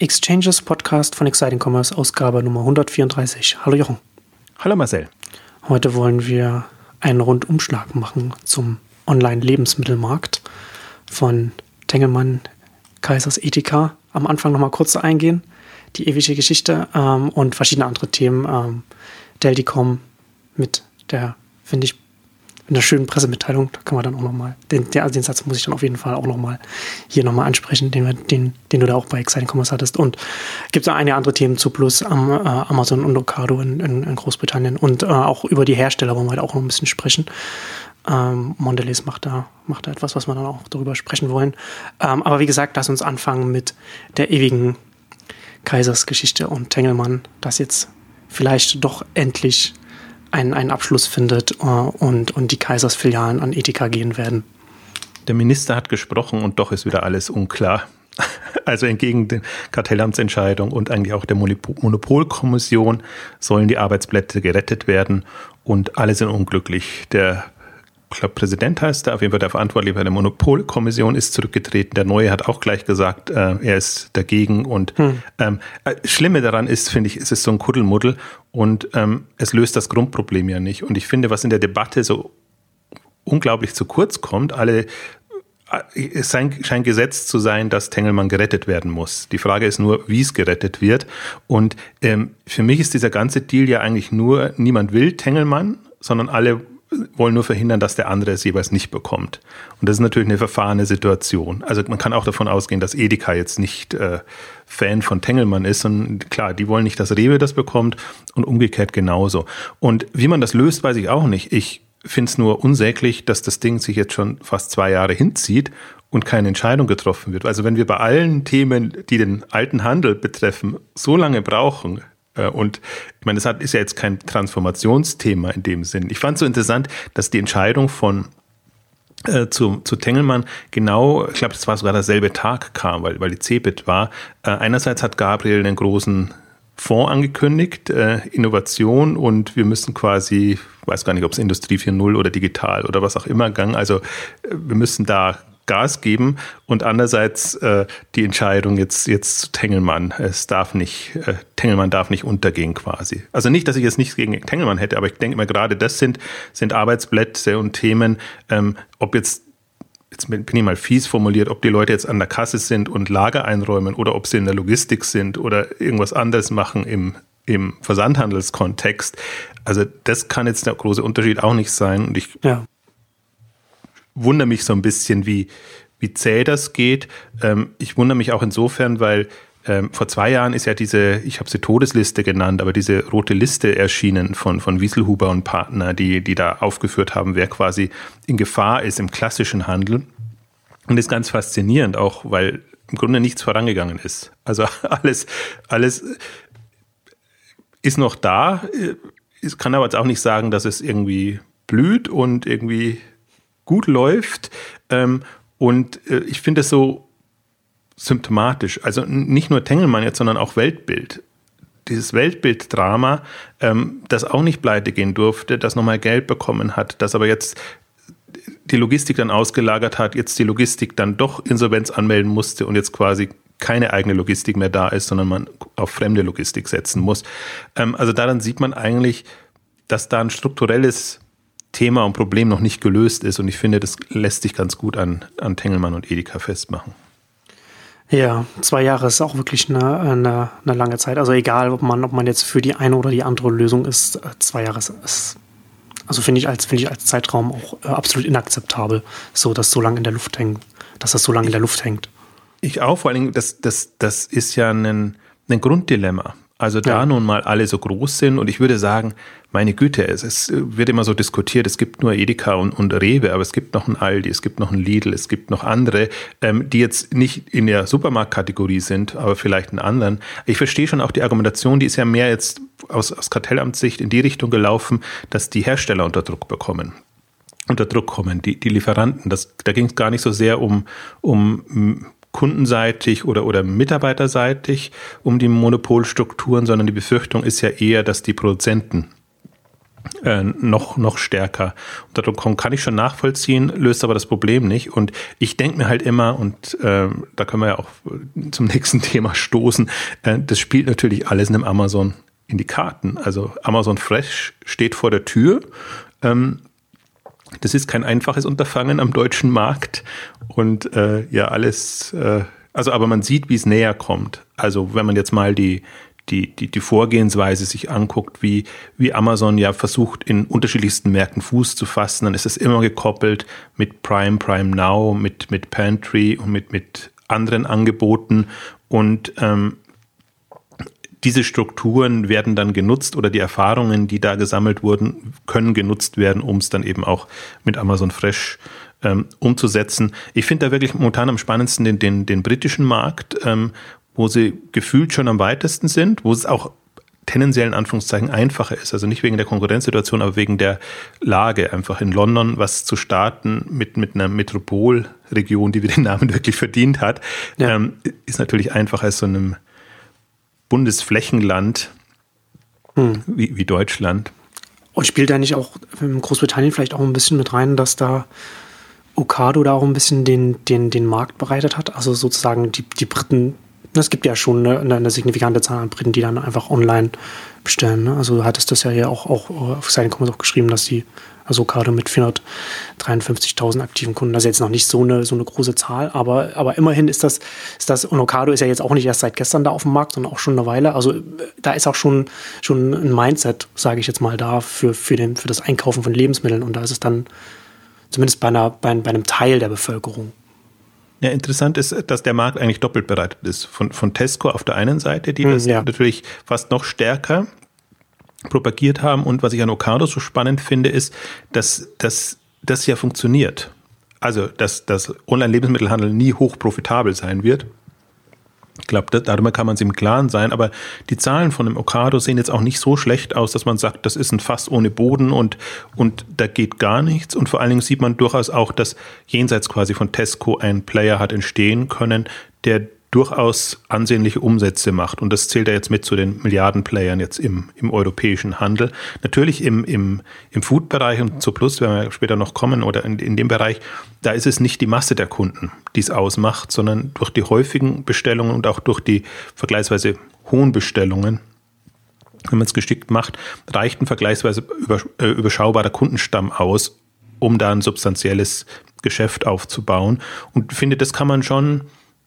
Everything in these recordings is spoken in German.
Exchanges Podcast von Exciting Commerce, Ausgabe Nummer 134. Hallo Jochen. Hallo Marcel. Heute wollen wir einen Rundumschlag machen zum Online-Lebensmittelmarkt von Tengelmann Kaisers Ethika. Am Anfang nochmal kurz eingehen, die ewige Geschichte ähm, und verschiedene andere Themen. Ähm, Delticom mit der, finde ich, in der schönen Pressemitteilung, da kann man dann auch nochmal, den, den, den Satz muss ich dann auf jeden Fall auch nochmal hier nochmal ansprechen, den, den, den du da auch bei Exciting Commerce hattest. Und gibt es einige andere Themen zu Plus, am, äh, Amazon und Ocado in, in, in Großbritannien und äh, auch über die Hersteller wollen wir halt auch noch ein bisschen sprechen. Ähm, Mondelez macht da, macht da etwas, was wir dann auch darüber sprechen wollen. Ähm, aber wie gesagt, lass uns anfangen mit der ewigen Kaisersgeschichte und Tengelmann, das jetzt vielleicht doch endlich einen, einen Abschluss findet äh, und, und die Kaisersfilialen an Ethika gehen werden. Der Minister hat gesprochen und doch ist wieder alles unklar. Also entgegen der Kartellamtsentscheidung und eigentlich auch der Monopolkommission sollen die Arbeitsplätze gerettet werden und alle sind unglücklich. Der glaube, Präsident heißt er, auf jeden Fall der Verantwortliche bei der Monopolkommission ist zurückgetreten. Der Neue hat auch gleich gesagt, äh, er ist dagegen. Und hm. ähm, äh, Schlimme daran ist, finde ich, es ist so ein Kuddelmuddel und ähm, es löst das Grundproblem ja nicht. Und ich finde, was in der Debatte so unglaublich zu kurz kommt, alle äh, es scheint gesetzt zu sein, dass Tengelmann gerettet werden muss. Die Frage ist nur, wie es gerettet wird. Und ähm, für mich ist dieser ganze Deal ja eigentlich nur, niemand will Tengelmann, sondern alle wollen nur verhindern, dass der andere es jeweils nicht bekommt. Und das ist natürlich eine verfahrene Situation. Also man kann auch davon ausgehen, dass Edeka jetzt nicht äh, Fan von Tengelmann ist. Und klar, die wollen nicht, dass Rewe das bekommt und umgekehrt genauso. Und wie man das löst, weiß ich auch nicht. Ich finde es nur unsäglich, dass das Ding sich jetzt schon fast zwei Jahre hinzieht und keine Entscheidung getroffen wird. Also wenn wir bei allen Themen, die den alten Handel betreffen, so lange brauchen, und ich meine, das ist ja jetzt kein Transformationsthema in dem Sinn. Ich fand es so interessant, dass die Entscheidung von äh, zu, zu Tengelmann genau, ich glaube, das war sogar derselbe Tag kam, weil, weil die CeBIT war. Äh, einerseits hat Gabriel einen großen Fonds angekündigt, äh, Innovation und wir müssen quasi, weiß gar nicht, ob es Industrie 4.0 oder digital oder was auch immer gang, also äh, wir müssen da Gas geben und andererseits äh, die Entscheidung jetzt jetzt zu Tengelmann. Es darf nicht äh, Tengelmann darf nicht untergehen quasi. Also nicht, dass ich jetzt nichts gegen Tengelmann hätte, aber ich denke immer gerade das sind sind Arbeitsplätze und Themen, ähm, ob jetzt jetzt bin ich mal fies formuliert, ob die Leute jetzt an der Kasse sind und Lager einräumen oder ob sie in der Logistik sind oder irgendwas anderes machen im im Versandhandelskontext. Also das kann jetzt der große Unterschied auch nicht sein. Und ich ja wundere mich so ein bisschen, wie, wie zäh das geht. Ähm, ich wundere mich auch insofern, weil ähm, vor zwei Jahren ist ja diese, ich habe sie Todesliste genannt, aber diese rote Liste erschienen von, von Wieselhuber und Partner, die, die da aufgeführt haben, wer quasi in Gefahr ist im klassischen Handel. Und das ist ganz faszinierend, auch weil im Grunde nichts vorangegangen ist. Also alles, alles ist noch da. Ich kann aber jetzt auch nicht sagen, dass es irgendwie blüht und irgendwie gut läuft. Ähm, und äh, ich finde es so symptomatisch. Also nicht nur Tengelmann jetzt, sondern auch Weltbild. Dieses Weltbilddrama, ähm, das auch nicht pleite gehen durfte, das nochmal Geld bekommen hat, das aber jetzt die Logistik dann ausgelagert hat, jetzt die Logistik dann doch Insolvenz anmelden musste und jetzt quasi keine eigene Logistik mehr da ist, sondern man auf fremde Logistik setzen muss. Ähm, also daran sieht man eigentlich, dass da ein strukturelles Thema und Problem noch nicht gelöst ist. Und ich finde, das lässt sich ganz gut an, an Tengelmann und Edeka festmachen. Ja, zwei Jahre ist auch wirklich eine, eine, eine, lange Zeit. Also egal, ob man, ob man jetzt für die eine oder die andere Lösung ist, äh, zwei Jahre ist, also finde ich als finde ich als Zeitraum auch äh, absolut inakzeptabel, so dass so lange in der Luft hängt, dass das so lange in der Luft hängt. Ich auch, vor allen Dingen, das, das, das ist ja ein, ein Grunddilemma. Also da ja. nun mal alle so groß sind und ich würde sagen, meine Güte, es, es wird immer so diskutiert, es gibt nur Edeka und, und Rewe, aber es gibt noch ein Aldi, es gibt noch ein Lidl, es gibt noch andere, ähm, die jetzt nicht in der Supermarktkategorie sind, aber vielleicht in anderen. Ich verstehe schon auch die Argumentation, die ist ja mehr jetzt aus, aus Kartellamtssicht in die Richtung gelaufen, dass die Hersteller unter Druck bekommen unter Druck kommen, die, die Lieferanten. Das, da ging es gar nicht so sehr um, um kundenseitig oder, oder mitarbeiterseitig um die Monopolstrukturen, sondern die Befürchtung ist ja eher, dass die Produzenten äh, noch, noch stärker. Und darum kann ich schon nachvollziehen, löst aber das Problem nicht. Und ich denke mir halt immer, und äh, da können wir ja auch zum nächsten Thema stoßen, äh, das spielt natürlich alles in einem Amazon in die Karten. Also Amazon Fresh steht vor der Tür. Ähm, das ist kein einfaches Unterfangen am deutschen Markt. Und äh, ja, alles, äh, also aber man sieht, wie es näher kommt. Also wenn man jetzt mal die, die, die, die Vorgehensweise sich anguckt, wie, wie Amazon ja versucht, in unterschiedlichsten Märkten Fuß zu fassen, dann ist es immer gekoppelt mit Prime, Prime Now, mit, mit Pantry und mit, mit anderen Angeboten. Und ähm, diese Strukturen werden dann genutzt oder die Erfahrungen, die da gesammelt wurden, können genutzt werden, um es dann eben auch mit Amazon Fresh ähm, umzusetzen. Ich finde da wirklich momentan am spannendsten den, den, den britischen Markt, ähm, wo sie gefühlt schon am weitesten sind, wo es auch tendenziell in Anführungszeichen einfacher ist. Also nicht wegen der Konkurrenzsituation, aber wegen der Lage, einfach in London was zu starten mit, mit einer Metropolregion, die wir den Namen wirklich verdient hat, ja. ähm, ist natürlich einfacher als so einem Bundesflächenland hm. wie, wie Deutschland. Und spielt da nicht auch in Großbritannien vielleicht auch ein bisschen mit rein, dass da Okado da auch ein bisschen den, den, den Markt bereitet hat? Also sozusagen die, die Briten es gibt ja schon eine, eine, signifikante Zahl an Briten, die dann einfach online bestellen. Ne? Also du hattest das ja hier auch, auch auf seinen Comments auch geschrieben, dass die, also gerade mit 453.000 aktiven Kunden, das ist jetzt noch nicht so eine, so eine große Zahl, aber, aber immerhin ist das, ist das, und Ocado ist ja jetzt auch nicht erst seit gestern da auf dem Markt, sondern auch schon eine Weile. Also da ist auch schon, schon ein Mindset, sage ich jetzt mal, da für, für, den, für das Einkaufen von Lebensmitteln und da ist es dann zumindest bei, einer, bei, bei einem Teil der Bevölkerung ja, interessant ist, dass der Markt eigentlich doppelt bereitet ist. Von, von Tesco auf der einen Seite, die hm, das ja. natürlich fast noch stärker propagiert haben. Und was ich an Ocado so spannend finde, ist, dass, dass das ja funktioniert. Also, dass das Online-Lebensmittelhandel nie hoch profitabel sein wird. Ich glaube, darüber kann man sich im Klaren sein, aber die Zahlen von dem Okado sehen jetzt auch nicht so schlecht aus, dass man sagt, das ist ein Fass ohne Boden und, und da geht gar nichts. Und vor allen Dingen sieht man durchaus auch, dass jenseits quasi von Tesco ein Player hat entstehen können, der durchaus ansehnliche Umsätze macht. Und das zählt ja jetzt mit zu den Milliardenplayern jetzt im, im europäischen Handel. Natürlich im, im, im Food-Bereich und zu Plus, wenn wir später noch kommen, oder in, in dem Bereich, da ist es nicht die Masse der Kunden, die es ausmacht, sondern durch die häufigen Bestellungen und auch durch die vergleichsweise hohen Bestellungen wenn man es geschickt macht, reicht ein vergleichsweise äh, überschaubarer Kundenstamm aus, um da ein substanzielles Geschäft aufzubauen. Und finde, das kann man schon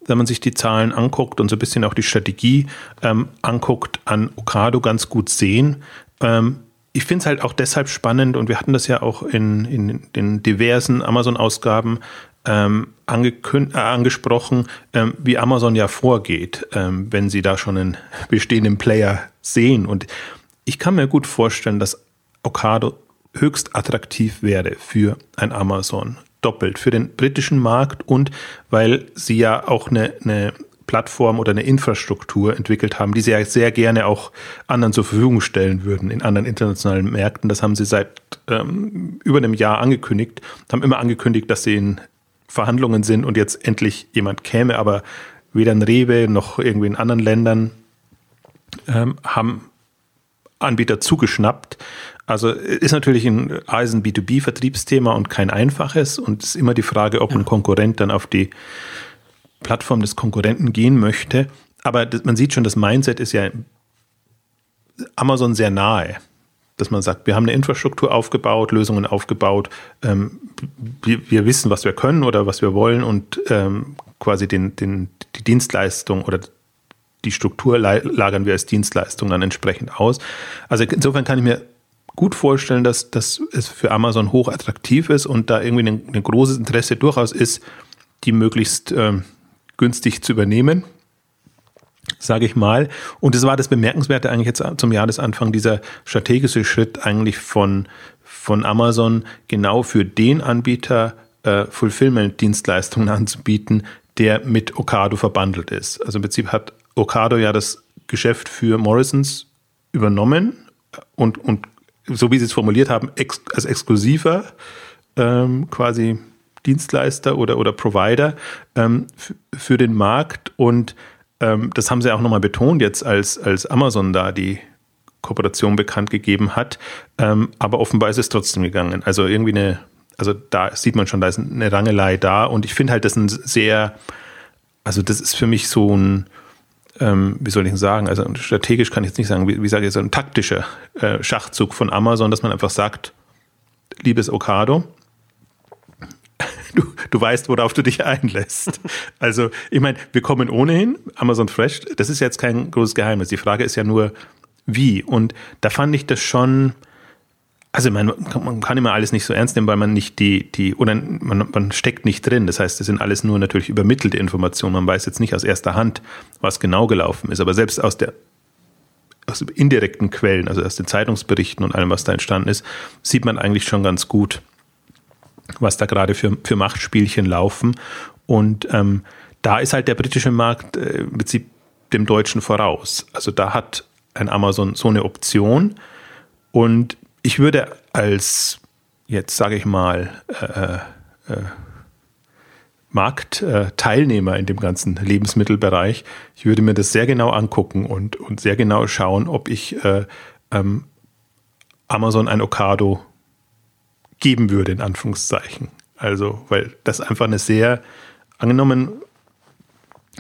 wenn man sich die Zahlen anguckt und so ein bisschen auch die Strategie ähm, anguckt, an Okado ganz gut sehen. Ähm, ich finde es halt auch deshalb spannend und wir hatten das ja auch in, in den diversen Amazon-Ausgaben ähm, äh, angesprochen, ähm, wie Amazon ja vorgeht, ähm, wenn sie da schon einen bestehenden Player sehen. Und ich kann mir gut vorstellen, dass Okado höchst attraktiv wäre für ein Amazon doppelt für den britischen Markt und weil sie ja auch eine, eine Plattform oder eine Infrastruktur entwickelt haben, die sie ja sehr gerne auch anderen zur Verfügung stellen würden in anderen internationalen Märkten. Das haben sie seit ähm, über einem Jahr angekündigt, haben immer angekündigt, dass sie in Verhandlungen sind und jetzt endlich jemand käme, aber weder in Rewe noch irgendwie in anderen Ländern ähm, haben Anbieter zugeschnappt. Also ist natürlich ein Eisen B2B-Vertriebsthema und kein einfaches. Und es ist immer die Frage, ob ein Konkurrent dann auf die Plattform des Konkurrenten gehen möchte. Aber das, man sieht schon, das Mindset ist ja Amazon sehr nahe. Dass man sagt, wir haben eine Infrastruktur aufgebaut, Lösungen aufgebaut, ähm, wir, wir, wissen, was wir können oder was wir wollen und ähm, quasi den, den, die Dienstleistung oder die Struktur lagern wir als Dienstleistung dann entsprechend aus. Also insofern kann ich mir gut vorstellen, dass, dass es für Amazon hoch attraktiv ist und da irgendwie ein, ein großes Interesse durchaus ist, die möglichst ähm, günstig zu übernehmen, sage ich mal. Und es war das Bemerkenswerte eigentlich jetzt zum Jahresanfang, dieser strategische Schritt eigentlich von, von Amazon genau für den Anbieter äh, Fulfillment-Dienstleistungen anzubieten, der mit Ocado verbandelt ist. Also im Prinzip hat Ocado ja das Geschäft für Morrisons übernommen und, und so wie Sie es formuliert haben, ex, als exklusiver ähm, quasi Dienstleister oder, oder Provider ähm, für den Markt. Und ähm, das haben Sie auch nochmal betont jetzt, als, als Amazon da die Kooperation bekannt gegeben hat. Ähm, aber offenbar ist es trotzdem gegangen. Also irgendwie eine, also da sieht man schon, da ist eine Rangelei da. Und ich finde halt, das ein sehr, also das ist für mich so ein, ähm, wie soll ich sagen, also strategisch kann ich jetzt nicht sagen, wie, wie sage ich, so ein taktischer äh, Schachzug von Amazon, dass man einfach sagt, liebes Okado, du, du weißt, worauf du dich einlässt. Also, ich meine, wir kommen ohnehin, Amazon Fresh, das ist jetzt kein großes Geheimnis. Die Frage ist ja nur, wie. Und da fand ich das schon, also man, man kann immer alles nicht so ernst nehmen, weil man nicht die, die, oder man, man steckt nicht drin. Das heißt, das sind alles nur natürlich übermittelte Informationen. Man weiß jetzt nicht aus erster Hand, was genau gelaufen ist. Aber selbst aus der aus indirekten Quellen, also aus den Zeitungsberichten und allem, was da entstanden ist, sieht man eigentlich schon ganz gut, was da gerade für, für Machtspielchen laufen. Und ähm, da ist halt der britische Markt äh, im Prinzip dem deutschen voraus. Also da hat ein Amazon so eine Option. Und ich würde als, jetzt sage ich mal, äh, äh, Marktteilnehmer in dem ganzen Lebensmittelbereich, ich würde mir das sehr genau angucken und, und sehr genau schauen, ob ich äh, ähm, Amazon ein Okado geben würde, in Anführungszeichen. Also, weil das einfach eine sehr, angenommen,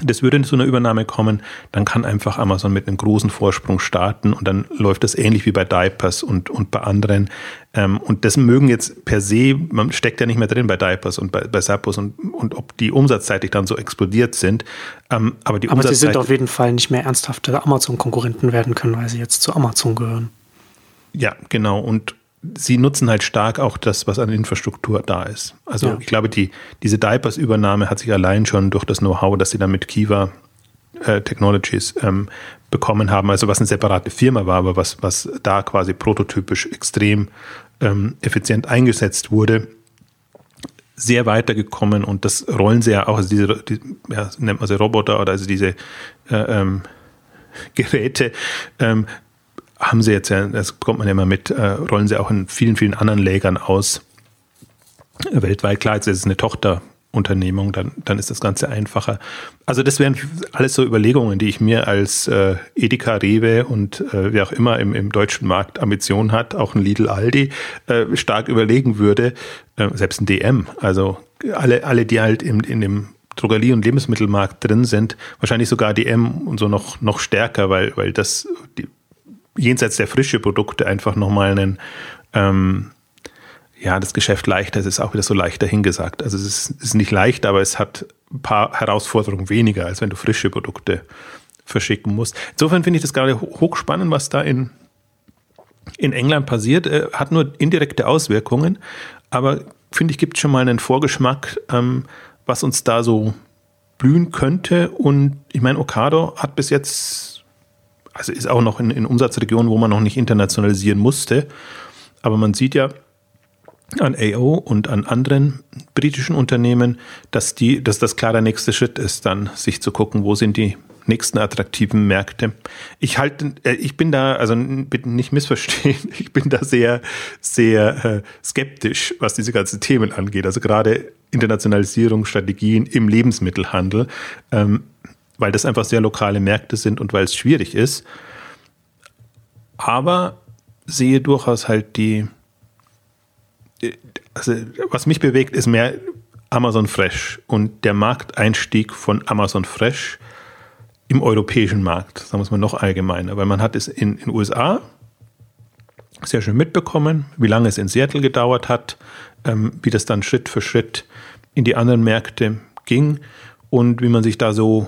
das würde zu einer Übernahme kommen, dann kann einfach Amazon mit einem großen Vorsprung starten und dann läuft das ähnlich wie bei Diapers und, und bei anderen. Ähm, und das mögen jetzt per se, man steckt ja nicht mehr drin bei Diapers und bei, bei Zappos und, und ob die umsatzseitig dann so explodiert sind. Ähm, aber die aber sie sind auf jeden Fall nicht mehr ernsthafte Amazon-Konkurrenten werden können, weil sie jetzt zu Amazon gehören. Ja, genau. Und sie nutzen halt stark auch das, was an Infrastruktur da ist. Also ja. ich glaube, die, diese Diapers-Übernahme hat sich allein schon durch das Know-how, das sie dann mit Kiva äh, Technologies ähm, bekommen haben, also was eine separate Firma war, aber was, was da quasi prototypisch extrem ähm, effizient eingesetzt wurde, sehr weitergekommen und das rollen sie ja auch, also diese, die, ja, nennt man sie Roboter oder also diese äh, ähm, Geräte, ähm, haben sie jetzt ja, das bekommt man ja immer mit, äh, rollen sie auch in vielen, vielen anderen Lägern aus. Weltweit, klar, jetzt ist es eine Tochterunternehmung, dann, dann ist das Ganze einfacher. Also das wären alles so Überlegungen, die ich mir als äh, Edeka, Rewe und äh, wer auch immer im, im deutschen Markt Ambitionen hat, auch ein Lidl, Aldi, äh, stark überlegen würde, äh, selbst ein DM, also alle, alle, die halt in, in dem Drogerie- und Lebensmittelmarkt drin sind, wahrscheinlich sogar DM und so noch, noch stärker, weil, weil das die, jenseits der frische Produkte einfach nochmal einen, ähm, ja, das Geschäft leichter, es ist auch wieder so leichter hingesagt. Also es ist, ist nicht leicht, aber es hat ein paar Herausforderungen weniger, als wenn du frische Produkte verschicken musst. Insofern finde ich das gerade hochspannend, was da in, in England passiert. Äh, hat nur indirekte Auswirkungen, aber finde ich, gibt schon mal einen Vorgeschmack, ähm, was uns da so blühen könnte. Und ich meine, Okado hat bis jetzt also ist auch noch in, in Umsatzregionen, wo man noch nicht internationalisieren musste. Aber man sieht ja an AO und an anderen britischen Unternehmen, dass, die, dass das klar der nächste Schritt ist, dann sich zu gucken, wo sind die nächsten attraktiven Märkte. Ich halte, äh, ich bin da, also bitte nicht missverstehen, ich bin da sehr, sehr äh, skeptisch, was diese ganzen Themen angeht. Also gerade Internationalisierung, Strategien im Lebensmittelhandel. Weil das einfach sehr lokale Märkte sind und weil es schwierig ist. Aber sehe durchaus halt die, also was mich bewegt, ist mehr Amazon Fresh und der Markteinstieg von Amazon Fresh im europäischen Markt, sagen wir es mal noch allgemeiner, weil man hat es in den USA sehr schön mitbekommen, wie lange es in Seattle gedauert hat, ähm, wie das dann Schritt für Schritt in die anderen Märkte ging und wie man sich da so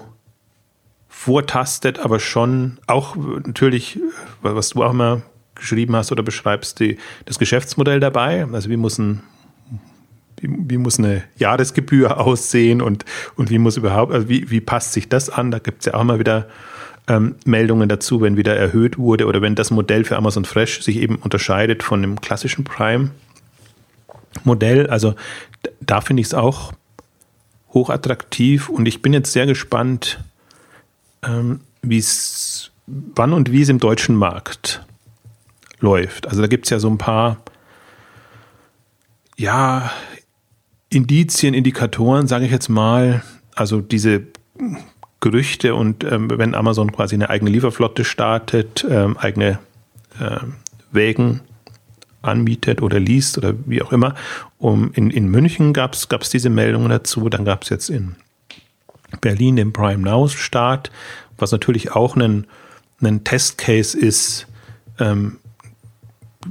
vortastet, aber schon auch natürlich, was du auch immer geschrieben hast oder beschreibst, die, das Geschäftsmodell dabei. Also wie muss ein wie, wie muss eine Jahresgebühr aussehen und, und wie muss überhaupt, also wie, wie passt sich das an? Da gibt es ja auch immer wieder ähm, Meldungen dazu, wenn wieder erhöht wurde oder wenn das Modell für Amazon Fresh sich eben unterscheidet von dem klassischen Prime-Modell. Also da finde ich es auch hochattraktiv und ich bin jetzt sehr gespannt, ähm, wie es, wann und wie es im deutschen Markt läuft. Also da gibt es ja so ein paar, ja, Indizien, Indikatoren, sage ich jetzt mal. Also diese Gerüchte und ähm, wenn Amazon quasi eine eigene Lieferflotte startet, ähm, eigene äh, Wägen anmietet oder liest oder wie auch immer. Um, in, in München gab es diese Meldungen dazu, dann gab es jetzt in Berlin den Prime Now Start, was natürlich auch ein, ein Testcase ist, ähm,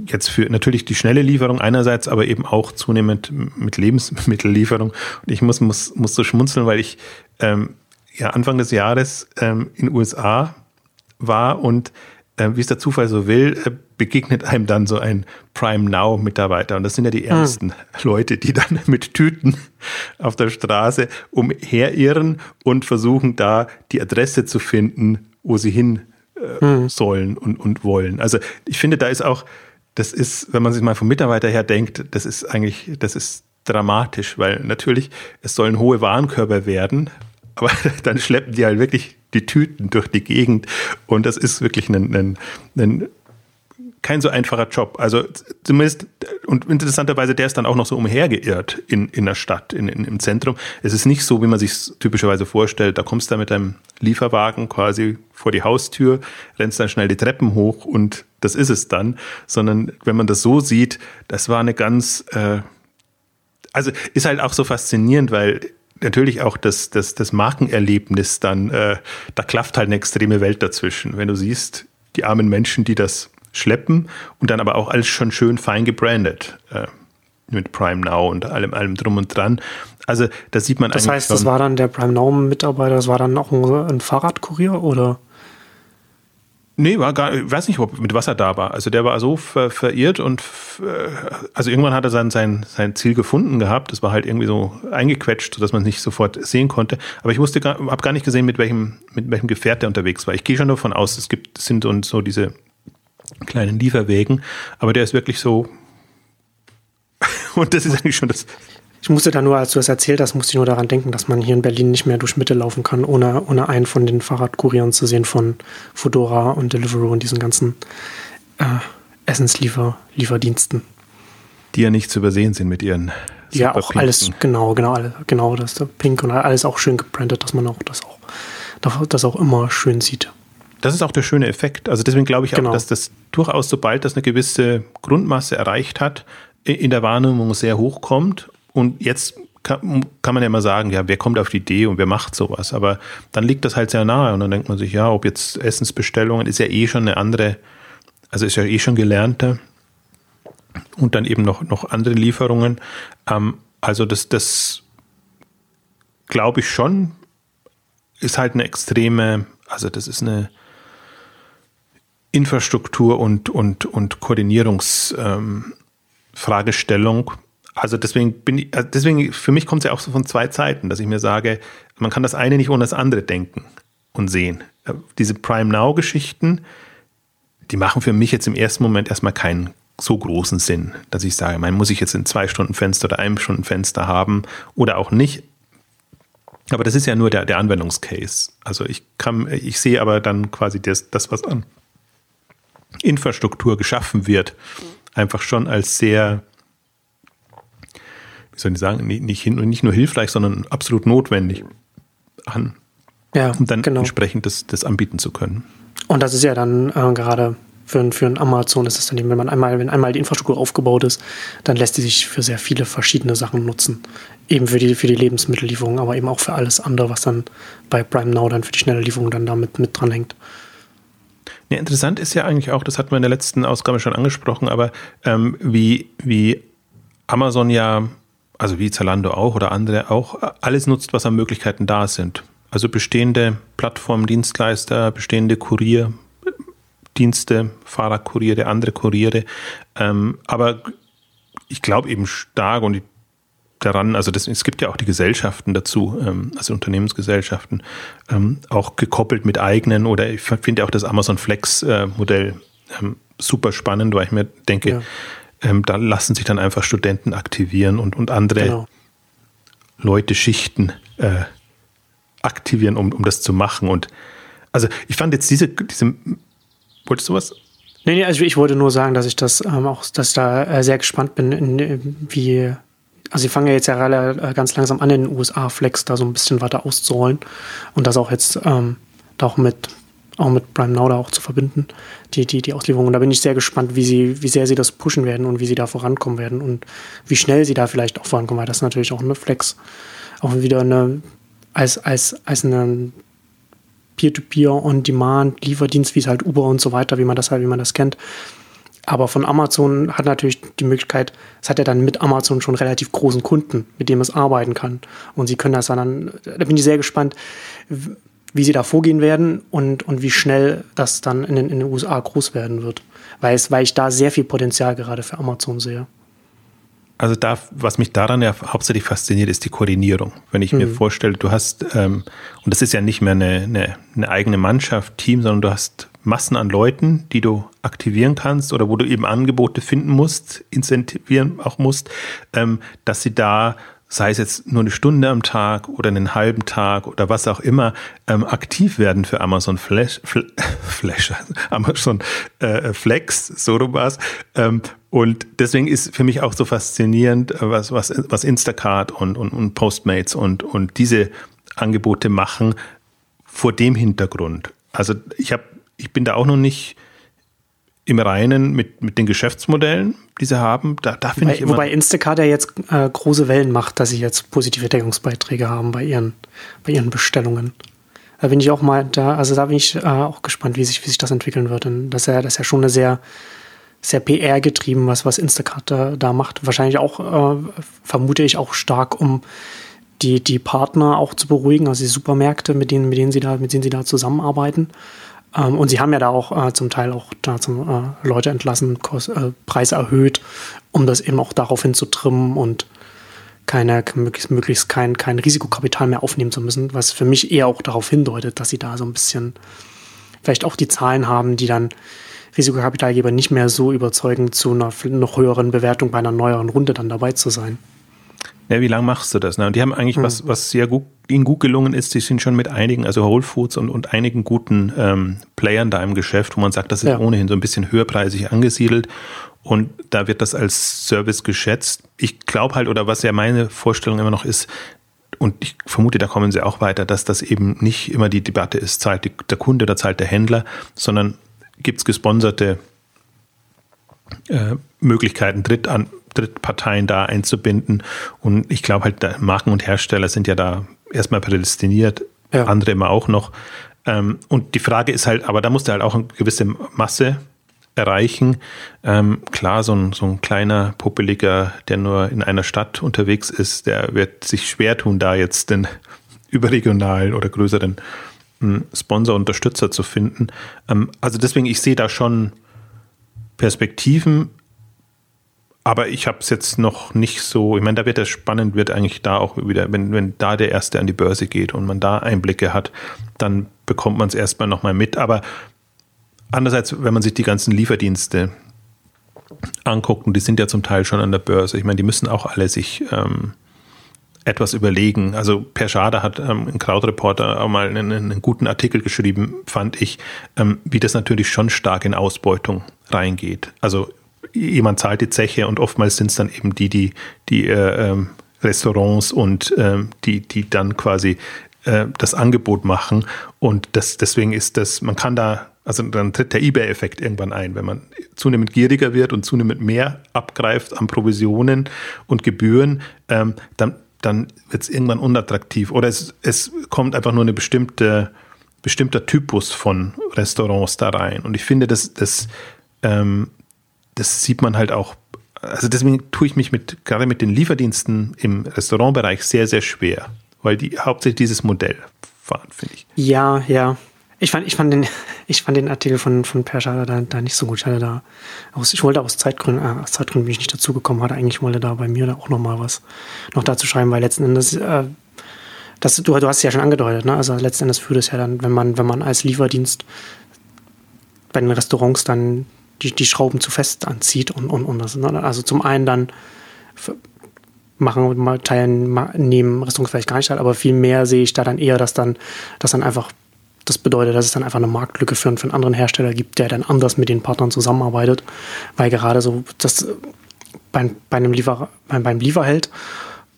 jetzt für natürlich die schnelle Lieferung einerseits, aber eben auch zunehmend mit Lebensmittellieferung. Und ich muss, muss, muss so schmunzeln, weil ich ähm, ja Anfang des Jahres ähm, in USA war und äh, wie es der Zufall so will, äh, begegnet einem dann so ein Prime Now Mitarbeiter. Und das sind ja die hm. ersten hm. Leute, die dann mit Tüten auf der Straße umherirren und versuchen da die Adresse zu finden, wo sie hin äh, hm. sollen und, und wollen. Also ich finde, da ist auch, das ist, wenn man sich mal vom Mitarbeiter her denkt, das ist eigentlich, das ist dramatisch, weil natürlich, es sollen hohe Warenkörper werden, aber dann schleppen die halt wirklich die Tüten durch die Gegend und das ist wirklich ein, ein, ein kein so einfacher Job. Also zumindest, und interessanterweise, der ist dann auch noch so umhergeirrt in, in der Stadt, in, in, im Zentrum. Es ist nicht so, wie man sich typischerweise vorstellt, da kommst du mit deinem Lieferwagen quasi vor die Haustür, rennst dann schnell die Treppen hoch und das ist es dann, sondern wenn man das so sieht, das war eine ganz, äh, also ist halt auch so faszinierend, weil natürlich auch das, das, das Markenerlebnis dann, äh, da klafft halt eine extreme Welt dazwischen. Wenn du siehst, die armen Menschen, die das schleppen und dann aber auch alles schon schön fein gebrandet äh, mit Prime Now und allem, allem drum und dran. Also da sieht man das eigentlich. Das heißt, das war dann der Prime Now-Mitarbeiter, das war dann auch ein, ein Fahrradkurier oder? Nee, war gar, ich weiß nicht, ob, mit was er da war. Also der war so ver, verirrt und äh, also irgendwann hat er sein, sein, sein Ziel gefunden gehabt. Das war halt irgendwie so eingequetscht, sodass man es nicht sofort sehen konnte. Aber ich wusste gar, habe gar nicht gesehen, mit welchem, mit welchem Gefährt der unterwegs war. Ich gehe schon davon aus, es gibt, sind und so diese kleinen Lieferwegen. Aber der ist wirklich so. Und das ist eigentlich schon das. Ich musste da nur, als du das erzählt hast, musste ich nur daran denken, dass man hier in Berlin nicht mehr durch Mitte laufen kann, ohne, ohne einen von den Fahrradkurieren zu sehen von Fedora und Deliveroo und diesen ganzen äh, Essenslieferdiensten. Die ja nicht zu übersehen sind mit ihren. Ja, auch alles, genau, genau, genau, das ist Pink und alles auch schön gebrandet, dass man auch das auch, das auch immer schön sieht. Das ist auch der schöne Effekt. Also deswegen glaube ich genau. auch, dass das durchaus, sobald das eine gewisse Grundmasse erreicht hat, in der Wahrnehmung sehr hoch kommt. Und jetzt kann, kann, man ja immer sagen, ja, wer kommt auf die Idee und wer macht sowas? Aber dann liegt das halt sehr nahe und dann denkt man sich, ja, ob jetzt Essensbestellungen ist ja eh schon eine andere, also ist ja eh schon gelernter und dann eben noch, noch andere Lieferungen. Ähm, also das, das glaube ich schon, ist halt eine extreme, also das ist eine, Infrastruktur und, und, und Koordinierungsfragestellung. Ähm, also deswegen bin ich, also deswegen, für mich kommt es ja auch so von zwei Zeiten, dass ich mir sage, man kann das eine nicht ohne das andere denken und sehen. Äh, diese Prime Now-Geschichten, die machen für mich jetzt im ersten Moment erstmal keinen so großen Sinn, dass ich sage, man muss ich jetzt ein zwei Stunden Fenster oder einem Stunden Fenster haben oder auch nicht. Aber das ist ja nur der, der Anwendungscase. Also ich kann, ich sehe aber dann quasi das, das was an Infrastruktur geschaffen wird, einfach schon als sehr, wie soll ich sagen, nicht, nicht nur hilfreich, sondern absolut notwendig an, ja, um dann genau. entsprechend das, das anbieten zu können. Und das ist ja dann äh, gerade für, für ein Amazon ist es dann eben, wenn man einmal, wenn einmal die Infrastruktur aufgebaut ist, dann lässt die sich für sehr viele verschiedene Sachen nutzen. Eben für die, für die Lebensmittellieferung, aber eben auch für alles andere, was dann bei Prime Now dann für die schnelle Lieferung dann damit mit dranhängt. Ja, interessant ist ja eigentlich auch, das hatten wir in der letzten Ausgabe schon angesprochen, aber ähm, wie, wie Amazon ja, also wie Zalando auch oder andere auch, alles nutzt, was an Möglichkeiten da sind. Also bestehende Plattformdienstleister, bestehende Kurierdienste, Fahrradkuriere, andere Kuriere. Ähm, aber ich glaube eben stark und ich daran, also das, es gibt ja auch die Gesellschaften dazu, ähm, also Unternehmensgesellschaften, ähm, auch gekoppelt mit eigenen oder ich finde auch das Amazon Flex äh, Modell ähm, super spannend, weil ich mir denke, ja. Ähm, da lassen sich dann einfach Studenten aktivieren und, und andere genau. Leute, Schichten äh, aktivieren, um, um das zu machen. Und also ich fand jetzt diese, diese wolltest du was? Nee, nee, also ich wollte nur sagen, dass ich das ähm, auch, dass ich da äh, sehr gespannt bin, in, wie also sie fangen ja jetzt ja äh, ganz langsam an, in den USA Flex da so ein bisschen weiter auszurollen und das auch jetzt ähm, da auch mit auch mit Prime Now da auch zu verbinden, die, die, die Auslieferung. Und da bin ich sehr gespannt, wie sie, wie sehr sie das pushen werden und wie sie da vorankommen werden und wie schnell sie da vielleicht auch vorankommen, weil das ist natürlich auch eine Flex, auch wieder eine, als, als, als eine Peer-to-Peer, On-Demand, Lieferdienst, wie es halt Uber und so weiter, wie man das halt, wie man das kennt. Aber von Amazon hat natürlich die Möglichkeit, es hat ja dann mit Amazon schon relativ großen Kunden, mit dem es arbeiten kann. Und sie können das dann, da bin ich sehr gespannt, wie sie da vorgehen werden und, und wie schnell das dann in den, in den USA groß werden wird. Weil, es, weil ich da sehr viel Potenzial gerade für Amazon sehe. Also da, was mich daran ja hauptsächlich fasziniert, ist die Koordinierung. Wenn ich mhm. mir vorstelle, du hast, ähm, und das ist ja nicht mehr eine, eine, eine eigene Mannschaft, Team, sondern du hast Massen an Leuten, die du aktivieren kannst oder wo du eben Angebote finden musst, incentivieren auch musst, ähm, dass sie da sei es jetzt nur eine Stunde am Tag oder einen halben Tag oder was auch immer, ähm, aktiv werden für Amazon Flash, Flash Amazon äh, Flex, so du warst. Ähm, und deswegen ist für mich auch so faszinierend, äh, was, was, was Instacart und, und, und Postmates und, und diese Angebote machen vor dem Hintergrund. Also ich habe, ich bin da auch noch nicht im Reinen mit, mit den Geschäftsmodellen, die sie haben. Da, da finde ich immer. Wobei Instacart ja jetzt äh, große Wellen macht, dass sie jetzt positive Deckungsbeiträge haben bei ihren, bei ihren Bestellungen. Da bin ich auch mal da, also da bin ich äh, auch gespannt, wie sich, wie sich das entwickeln wird. Und das ist ja, das ist ja schon eine sehr, sehr PR getrieben, was, was Instacart da, da macht. Wahrscheinlich auch, äh, vermute ich, auch stark, um die, die Partner auch zu beruhigen, also die Supermärkte, mit denen, mit denen sie da, mit denen sie da zusammenarbeiten. Ähm, und sie haben ja da auch äh, zum Teil auch da zum, äh, Leute entlassen, Kurs, äh, Preise erhöht, um das eben auch darauf hin zu trimmen und keine, möglichst, möglichst kein, kein Risikokapital mehr aufnehmen zu müssen, was für mich eher auch darauf hindeutet, dass sie da so ein bisschen vielleicht auch die Zahlen haben, die dann Risikokapitalgeber nicht mehr so überzeugen, zu einer noch höheren Bewertung bei einer neueren Runde dann dabei zu sein. Ja, wie lange machst du das? Ne? Und die haben eigentlich hm. was, was sehr gut, ihnen gut gelungen ist. Die sind schon mit einigen, also Whole Foods und, und einigen guten ähm, Playern da im Geschäft, wo man sagt, das ist ja. ohnehin so ein bisschen höherpreisig angesiedelt. Und da wird das als Service geschätzt. Ich glaube halt, oder was ja meine Vorstellung immer noch ist, und ich vermute, da kommen sie auch weiter, dass das eben nicht immer die Debatte ist, zahlt der Kunde oder zahlt der Händler, sondern gibt es gesponserte äh, Möglichkeiten, Drittan Drittparteien da einzubinden. Und ich glaube halt, Marken und Hersteller sind ja da erstmal prädestiniert, ja. andere immer auch noch. Ähm, und die Frage ist halt, aber da musst du halt auch eine gewisse Masse erreichen. Ähm, klar, so ein, so ein kleiner Puppeliger, der nur in einer Stadt unterwegs ist, der wird sich schwer tun, da jetzt den überregionalen oder größeren hm, Sponsor, Unterstützer zu finden. Ähm, also deswegen, ich sehe da schon Perspektiven, aber ich habe es jetzt noch nicht so, ich meine, da wird es spannend, wird eigentlich da auch wieder, wenn, wenn da der Erste an die Börse geht und man da Einblicke hat, dann bekommt man es erstmal nochmal mit. Aber andererseits, wenn man sich die ganzen Lieferdienste anguckt, und die sind ja zum Teil schon an der Börse, ich meine, die müssen auch alle sich ähm, etwas überlegen. Also Per Schade hat ähm, in Krautreporter auch mal einen, einen, guten Artikel geschrieben, fand ich, ähm, wie das natürlich schon stark in Ausbeutung reingeht. Also jemand zahlt die Zeche und oftmals sind es dann eben die, die, die äh, ähm, Restaurants und äh, die, die dann quasi äh, das Angebot machen. Und das, deswegen ist das, man kann da, also dann tritt der eBay-Effekt irgendwann ein, wenn man zunehmend gieriger wird und zunehmend mehr abgreift an Provisionen und Gebühren, ähm, dann, dann wird es irgendwann unattraktiv. Oder es, es kommt einfach nur eine bestimmte bestimmter Typus von Restaurants da rein. Und ich finde, dass das, ähm, das sieht man halt auch. Also deswegen tue ich mich mit, gerade mit den Lieferdiensten im Restaurantbereich sehr, sehr schwer, weil die hauptsächlich dieses Modell fahren, finde ich. Ja, ja. Ich fand, ich fand den, ich fand den Artikel von, von Per Schader da, da nicht so gut. Ich, hatte da aus, ich wollte aus Zeitgründen, äh, aus Zeitgründen bin ich nicht dazugekommen, hatte eigentlich wollte da bei mir da auch noch mal was noch dazu schreiben, weil letzten Endes, äh, das, du, du hast es ja schon angedeutet, ne? Also letzten Endes führt es ja dann, wenn man, wenn man als Lieferdienst bei den Restaurants dann die, die Schrauben zu fest anzieht und, und, und das. Ne? Also zum einen dann machen mal teilen, nehmen Rüstung vielleicht gar nicht statt, aber viel mehr sehe ich da dann eher, dass dann, dass dann einfach, das bedeutet, dass es dann einfach eine Marktlücke für, für einen anderen Hersteller gibt, der dann anders mit den Partnern zusammenarbeitet, weil gerade so das beim, bei einem Liefer, beim, beim Lieferheld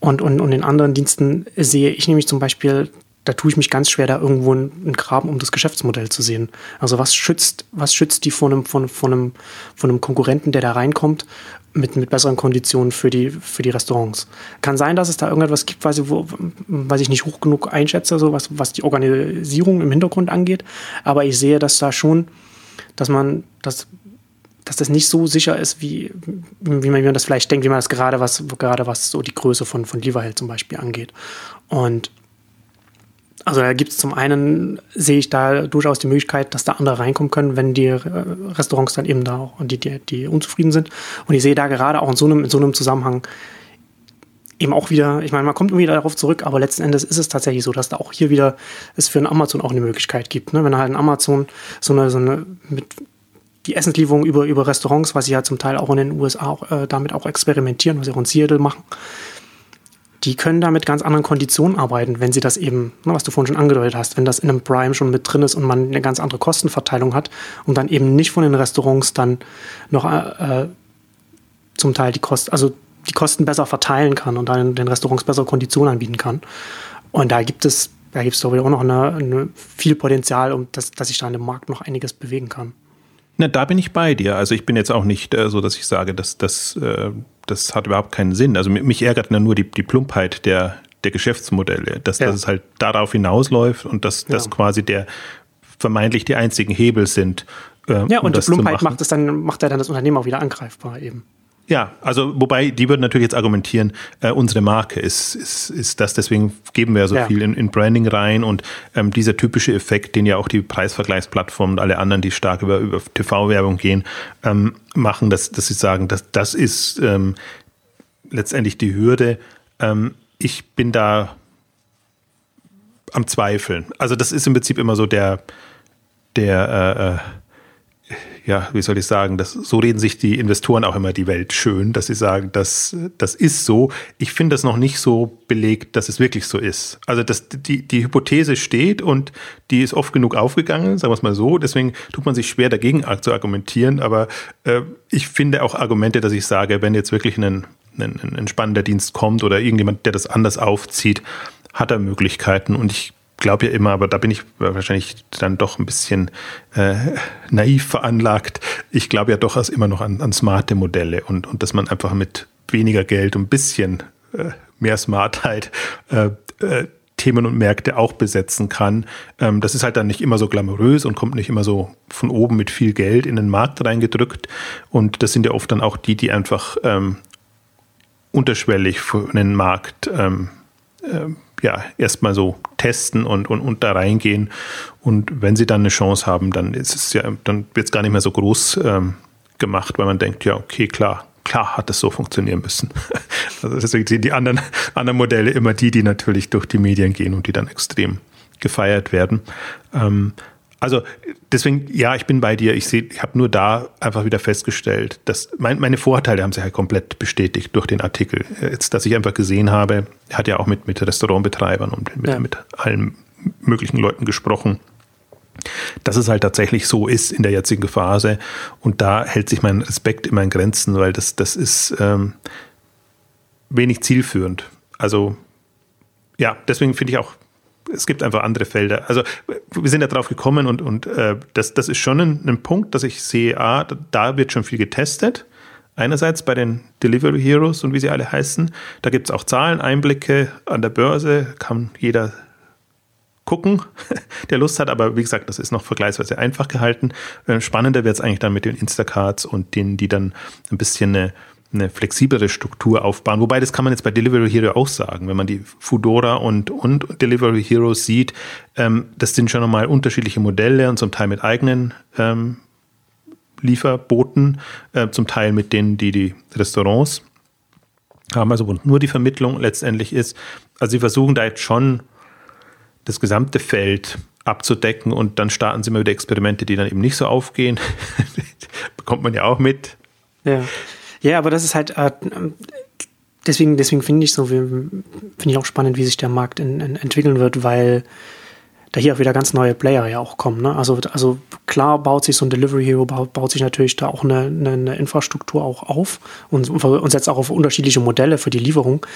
und, und, und den anderen Diensten sehe ich nämlich zum Beispiel da tue ich mich ganz schwer, da irgendwo einen Graben um das Geschäftsmodell zu sehen. Also was schützt, was schützt die von einem, von, von einem, von einem Konkurrenten, der da reinkommt, mit, mit besseren Konditionen für die, für die Restaurants? Kann sein, dass es da irgendetwas gibt, was ich, wo, was ich nicht hoch genug einschätze, so was, was die Organisierung im Hintergrund angeht. Aber ich sehe, dass da schon, dass man, dass dass das nicht so sicher ist, wie, wie man das vielleicht denkt, wie man das gerade was, gerade was so die Größe von, von Lieferheld zum Beispiel angeht. Und also da gibt es zum einen, sehe ich da durchaus die Möglichkeit, dass da andere reinkommen können, wenn die Restaurants dann eben da auch, die, die, die unzufrieden sind. Und ich sehe da gerade auch in so einem, in so einem Zusammenhang eben auch wieder, ich meine, man kommt irgendwie darauf zurück, aber letzten Endes ist es tatsächlich so, dass da auch hier wieder es für einen Amazon auch eine Möglichkeit gibt. Ne? Wenn halt ein Amazon so eine, so eine mit die Essenslieferung über, über Restaurants, was sie ja zum Teil auch in den USA auch, äh, damit auch experimentieren, was sie auch in Seattle machen, die können da mit ganz anderen Konditionen arbeiten, wenn sie das eben, ne, was du vorhin schon angedeutet hast, wenn das in einem Prime schon mit drin ist und man eine ganz andere Kostenverteilung hat und dann eben nicht von den Restaurants dann noch äh, äh zum Teil die Kosten, also die Kosten besser verteilen kann und dann den Restaurants bessere Konditionen anbieten kann. Und da gibt es, da gibt es doch wieder auch noch eine, eine viel Potenzial, um dass, dass sich da in dem Markt noch einiges bewegen kann. Na, da bin ich bei dir. Also ich bin jetzt auch nicht äh, so, dass ich sage, dass das, äh, das hat überhaupt keinen Sinn. Also mich ärgert nur die, die Plumpheit der, der Geschäftsmodelle, dass, ja. dass es halt darauf hinausläuft und dass das ja. quasi der vermeintlich die einzigen Hebel sind. Äh, ja, um und die Plumpheit macht es dann, macht er dann das Unternehmen auch wieder angreifbar eben. Ja, also wobei die würden natürlich jetzt argumentieren, äh, unsere Marke ist, ist, ist das, deswegen geben wir ja so ja. viel in, in Branding rein und ähm, dieser typische Effekt, den ja auch die Preisvergleichsplattformen und alle anderen, die stark über, über TV-Werbung gehen, ähm, machen, dass, dass sie sagen, dass das ist ähm, letztendlich die Hürde. Ähm, ich bin da am Zweifeln. Also das ist im Prinzip immer so der, der äh, äh ja, wie soll ich sagen, das, so reden sich die Investoren auch immer die Welt schön, dass sie sagen, das, das ist so. Ich finde das noch nicht so belegt, dass es wirklich so ist. Also das, die, die Hypothese steht und die ist oft genug aufgegangen, sagen wir es mal so. Deswegen tut man sich schwer dagegen zu argumentieren. Aber äh, ich finde auch Argumente, dass ich sage, wenn jetzt wirklich ein, ein, ein spannender Dienst kommt oder irgendjemand, der das anders aufzieht, hat er Möglichkeiten. Und ich glaube ja immer, aber da bin ich wahrscheinlich dann doch ein bisschen äh, naiv veranlagt. Ich glaube ja doch immer noch an, an smarte Modelle und, und dass man einfach mit weniger Geld und ein bisschen äh, mehr Smartheit äh, äh, Themen und Märkte auch besetzen kann. Ähm, das ist halt dann nicht immer so glamourös und kommt nicht immer so von oben mit viel Geld in den Markt reingedrückt. Und das sind ja oft dann auch die, die einfach ähm, unterschwellig für einen Markt ähm, ähm ja, erstmal so testen und, und, und da reingehen. Und wenn sie dann eine Chance haben, dann ist es ja, dann wird es gar nicht mehr so groß ähm, gemacht, weil man denkt, ja, okay, klar, klar hat es so funktionieren müssen. Also deswegen sind die anderen, anderen Modelle immer die, die natürlich durch die Medien gehen und die dann extrem gefeiert werden. Ähm, also deswegen, ja, ich bin bei dir. Ich sehe, ich habe nur da einfach wieder festgestellt, dass mein, meine Vorteile haben sich halt komplett bestätigt durch den Artikel. Jetzt, dass ich einfach gesehen habe, er hat ja auch mit, mit Restaurantbetreibern und mit, ja. mit allen möglichen Leuten gesprochen, dass es halt tatsächlich so ist in der jetzigen Phase. Und da hält sich mein Respekt immer in Grenzen, weil das, das ist ähm, wenig zielführend. Also ja, deswegen finde ich auch es gibt einfach andere Felder. Also wir sind ja drauf gekommen und, und äh, das, das ist schon ein, ein Punkt, dass ich sehe, ah, da wird schon viel getestet. Einerseits bei den Delivery Heroes und wie sie alle heißen, da gibt es auch Zahlen, Einblicke an der Börse, kann jeder gucken, der Lust hat, aber wie gesagt, das ist noch vergleichsweise einfach gehalten. Äh, spannender wird es eigentlich dann mit den Instacards und denen, die dann ein bisschen eine eine flexiblere Struktur aufbauen. Wobei, das kann man jetzt bei Delivery Hero auch sagen. Wenn man die Foodora und, und Delivery Heroes sieht, ähm, das sind schon nochmal unterschiedliche Modelle und zum Teil mit eigenen ähm, Lieferboten, äh, zum Teil mit denen, die die Restaurants haben, also wo nur die Vermittlung letztendlich ist. Also sie versuchen da jetzt schon das gesamte Feld abzudecken und dann starten sie mal wieder Experimente, die dann eben nicht so aufgehen. Bekommt man ja auch mit. Ja. Ja, aber das ist halt, äh, deswegen, deswegen finde ich so, finde ich auch spannend, wie sich der Markt in, in, entwickeln wird, weil da hier auch wieder ganz neue Player ja auch kommen. Ne? Also, also klar baut sich so ein Delivery Hero, baut, baut sich natürlich da auch eine, eine, eine Infrastruktur auch auf und, und setzt auch auf unterschiedliche Modelle für die Lieferung.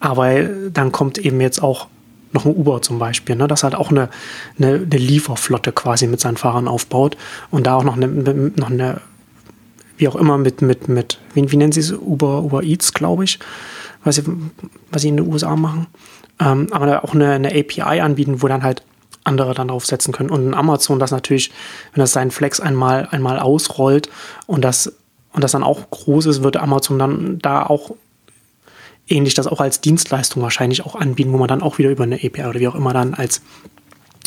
Aber dann kommt eben jetzt auch noch ein Uber zum Beispiel, ne? das halt auch eine, eine, eine Lieferflotte quasi mit seinen Fahrern aufbaut und da auch noch eine, noch eine wie auch immer mit, mit, mit wie, wie nennen sie es, Uber, Uber Eats, glaube ich, was sie, was sie in den USA machen. Ähm, aber auch eine, eine API anbieten, wo dann halt andere dann draufsetzen können. Und Amazon das natürlich, wenn das seinen Flex einmal, einmal ausrollt und das, und das dann auch groß ist, wird Amazon dann da auch ähnlich das auch als Dienstleistung wahrscheinlich auch anbieten, wo man dann auch wieder über eine API oder wie auch immer dann als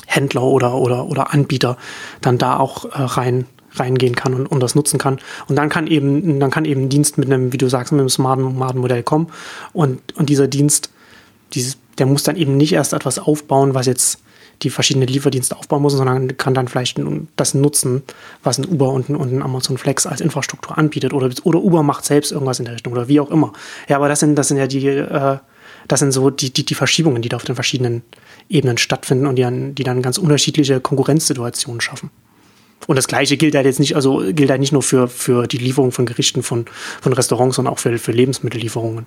Händler oder, oder, oder Anbieter dann da auch äh, rein, reingehen kann und, und das nutzen kann. Und dann kann eben, dann kann eben ein Dienst mit einem, wie du sagst, mit einem smarten, Modell kommen und, und dieser Dienst, dieses, der muss dann eben nicht erst etwas aufbauen, was jetzt die verschiedenen Lieferdienste aufbauen muss, sondern kann dann vielleicht das nutzen, was ein Uber und ein, und ein Amazon Flex als Infrastruktur anbietet oder, oder Uber macht selbst irgendwas in der Richtung oder wie auch immer. Ja, aber das sind, das sind ja die, äh, das sind so die, die, die Verschiebungen, die da auf den verschiedenen Ebenen stattfinden und die dann, die dann ganz unterschiedliche Konkurrenzsituationen schaffen. Und das Gleiche gilt halt jetzt nicht, also gilt halt nicht nur für, für die Lieferung von Gerichten von, von Restaurants, sondern auch für, für Lebensmittellieferungen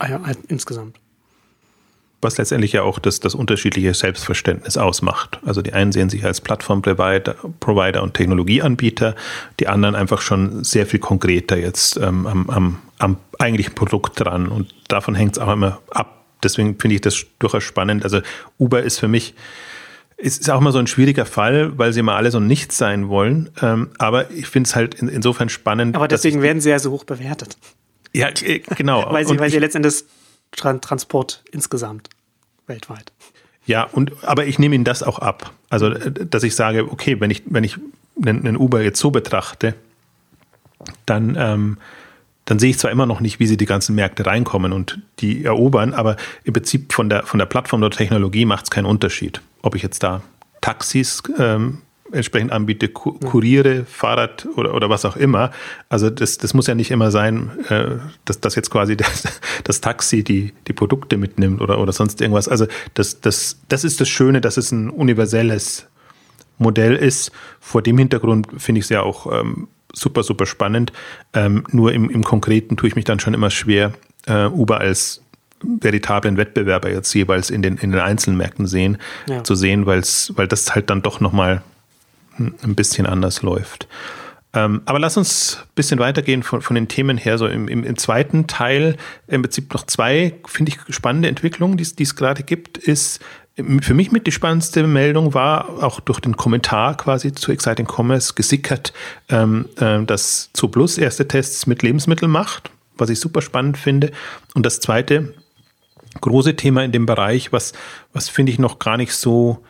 äh, insgesamt was letztendlich ja auch das, das unterschiedliche Selbstverständnis ausmacht. Also die einen sehen sich als Plattformprovider Provider und Technologieanbieter, die anderen einfach schon sehr viel konkreter jetzt ähm, am, am, am eigentlichen Produkt dran. Und davon hängt es auch immer ab. Deswegen finde ich das durchaus spannend. Also Uber ist für mich, ist, ist auch immer so ein schwieriger Fall, weil sie immer alle so nichts sein wollen. Ähm, aber ich finde es halt in, insofern spannend. Aber deswegen werden sie ja so hoch bewertet. Ja, äh, genau. weil sie, weil sie letztendlich Transport insgesamt weltweit. Ja, und aber ich nehme Ihnen das auch ab. Also, dass ich sage, okay, wenn ich, wenn ich einen, Uber jetzt so betrachte, dann, ähm, dann sehe ich zwar immer noch nicht, wie sie die ganzen Märkte reinkommen und die erobern, aber im Prinzip von der, von der Plattform oder Technologie macht es keinen Unterschied. Ob ich jetzt da Taxis ähm, entsprechend anbiete, Kuriere, Fahrrad oder, oder was auch immer. Also das, das muss ja nicht immer sein, äh, dass, dass jetzt quasi das, das Taxi die, die Produkte mitnimmt oder, oder sonst irgendwas. Also das, das, das ist das Schöne, dass es ein universelles Modell ist. Vor dem Hintergrund finde ich es ja auch ähm, super, super spannend. Ähm, nur im, im Konkreten tue ich mich dann schon immer schwer, äh, Uber als veritablen Wettbewerber jetzt jeweils in den, in den einzelnen Märkten sehen, ja. zu sehen, weil's, weil das halt dann doch nochmal ein bisschen anders läuft. Ähm, aber lass uns ein bisschen weitergehen von, von den Themen her. So im, im, im zweiten Teil im Prinzip noch zwei, finde ich, spannende Entwicklungen, die es gerade gibt, ist für mich mit die spannendste Meldung war auch durch den Kommentar quasi zu Exciting Commerce gesickert, ähm, äh, dass Zooplus erste Tests mit Lebensmitteln macht, was ich super spannend finde. Und das zweite große Thema in dem Bereich, was, was finde ich noch gar nicht so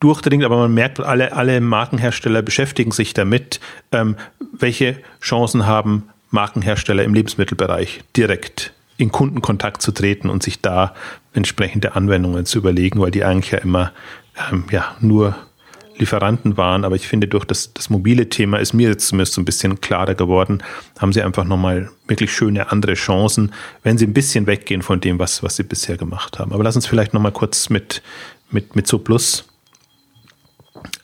durchdringt, aber man merkt, alle, alle Markenhersteller beschäftigen sich damit, ähm, welche Chancen haben Markenhersteller im Lebensmittelbereich direkt in Kundenkontakt zu treten und sich da entsprechende Anwendungen zu überlegen, weil die eigentlich ja immer ähm, ja, nur Lieferanten waren. Aber ich finde, durch das, das mobile Thema ist mir jetzt zumindest so ein bisschen klarer geworden, haben sie einfach nochmal wirklich schöne andere Chancen, wenn sie ein bisschen weggehen von dem, was, was sie bisher gemacht haben. Aber lass uns vielleicht nochmal kurz mit, mit, mit So Plus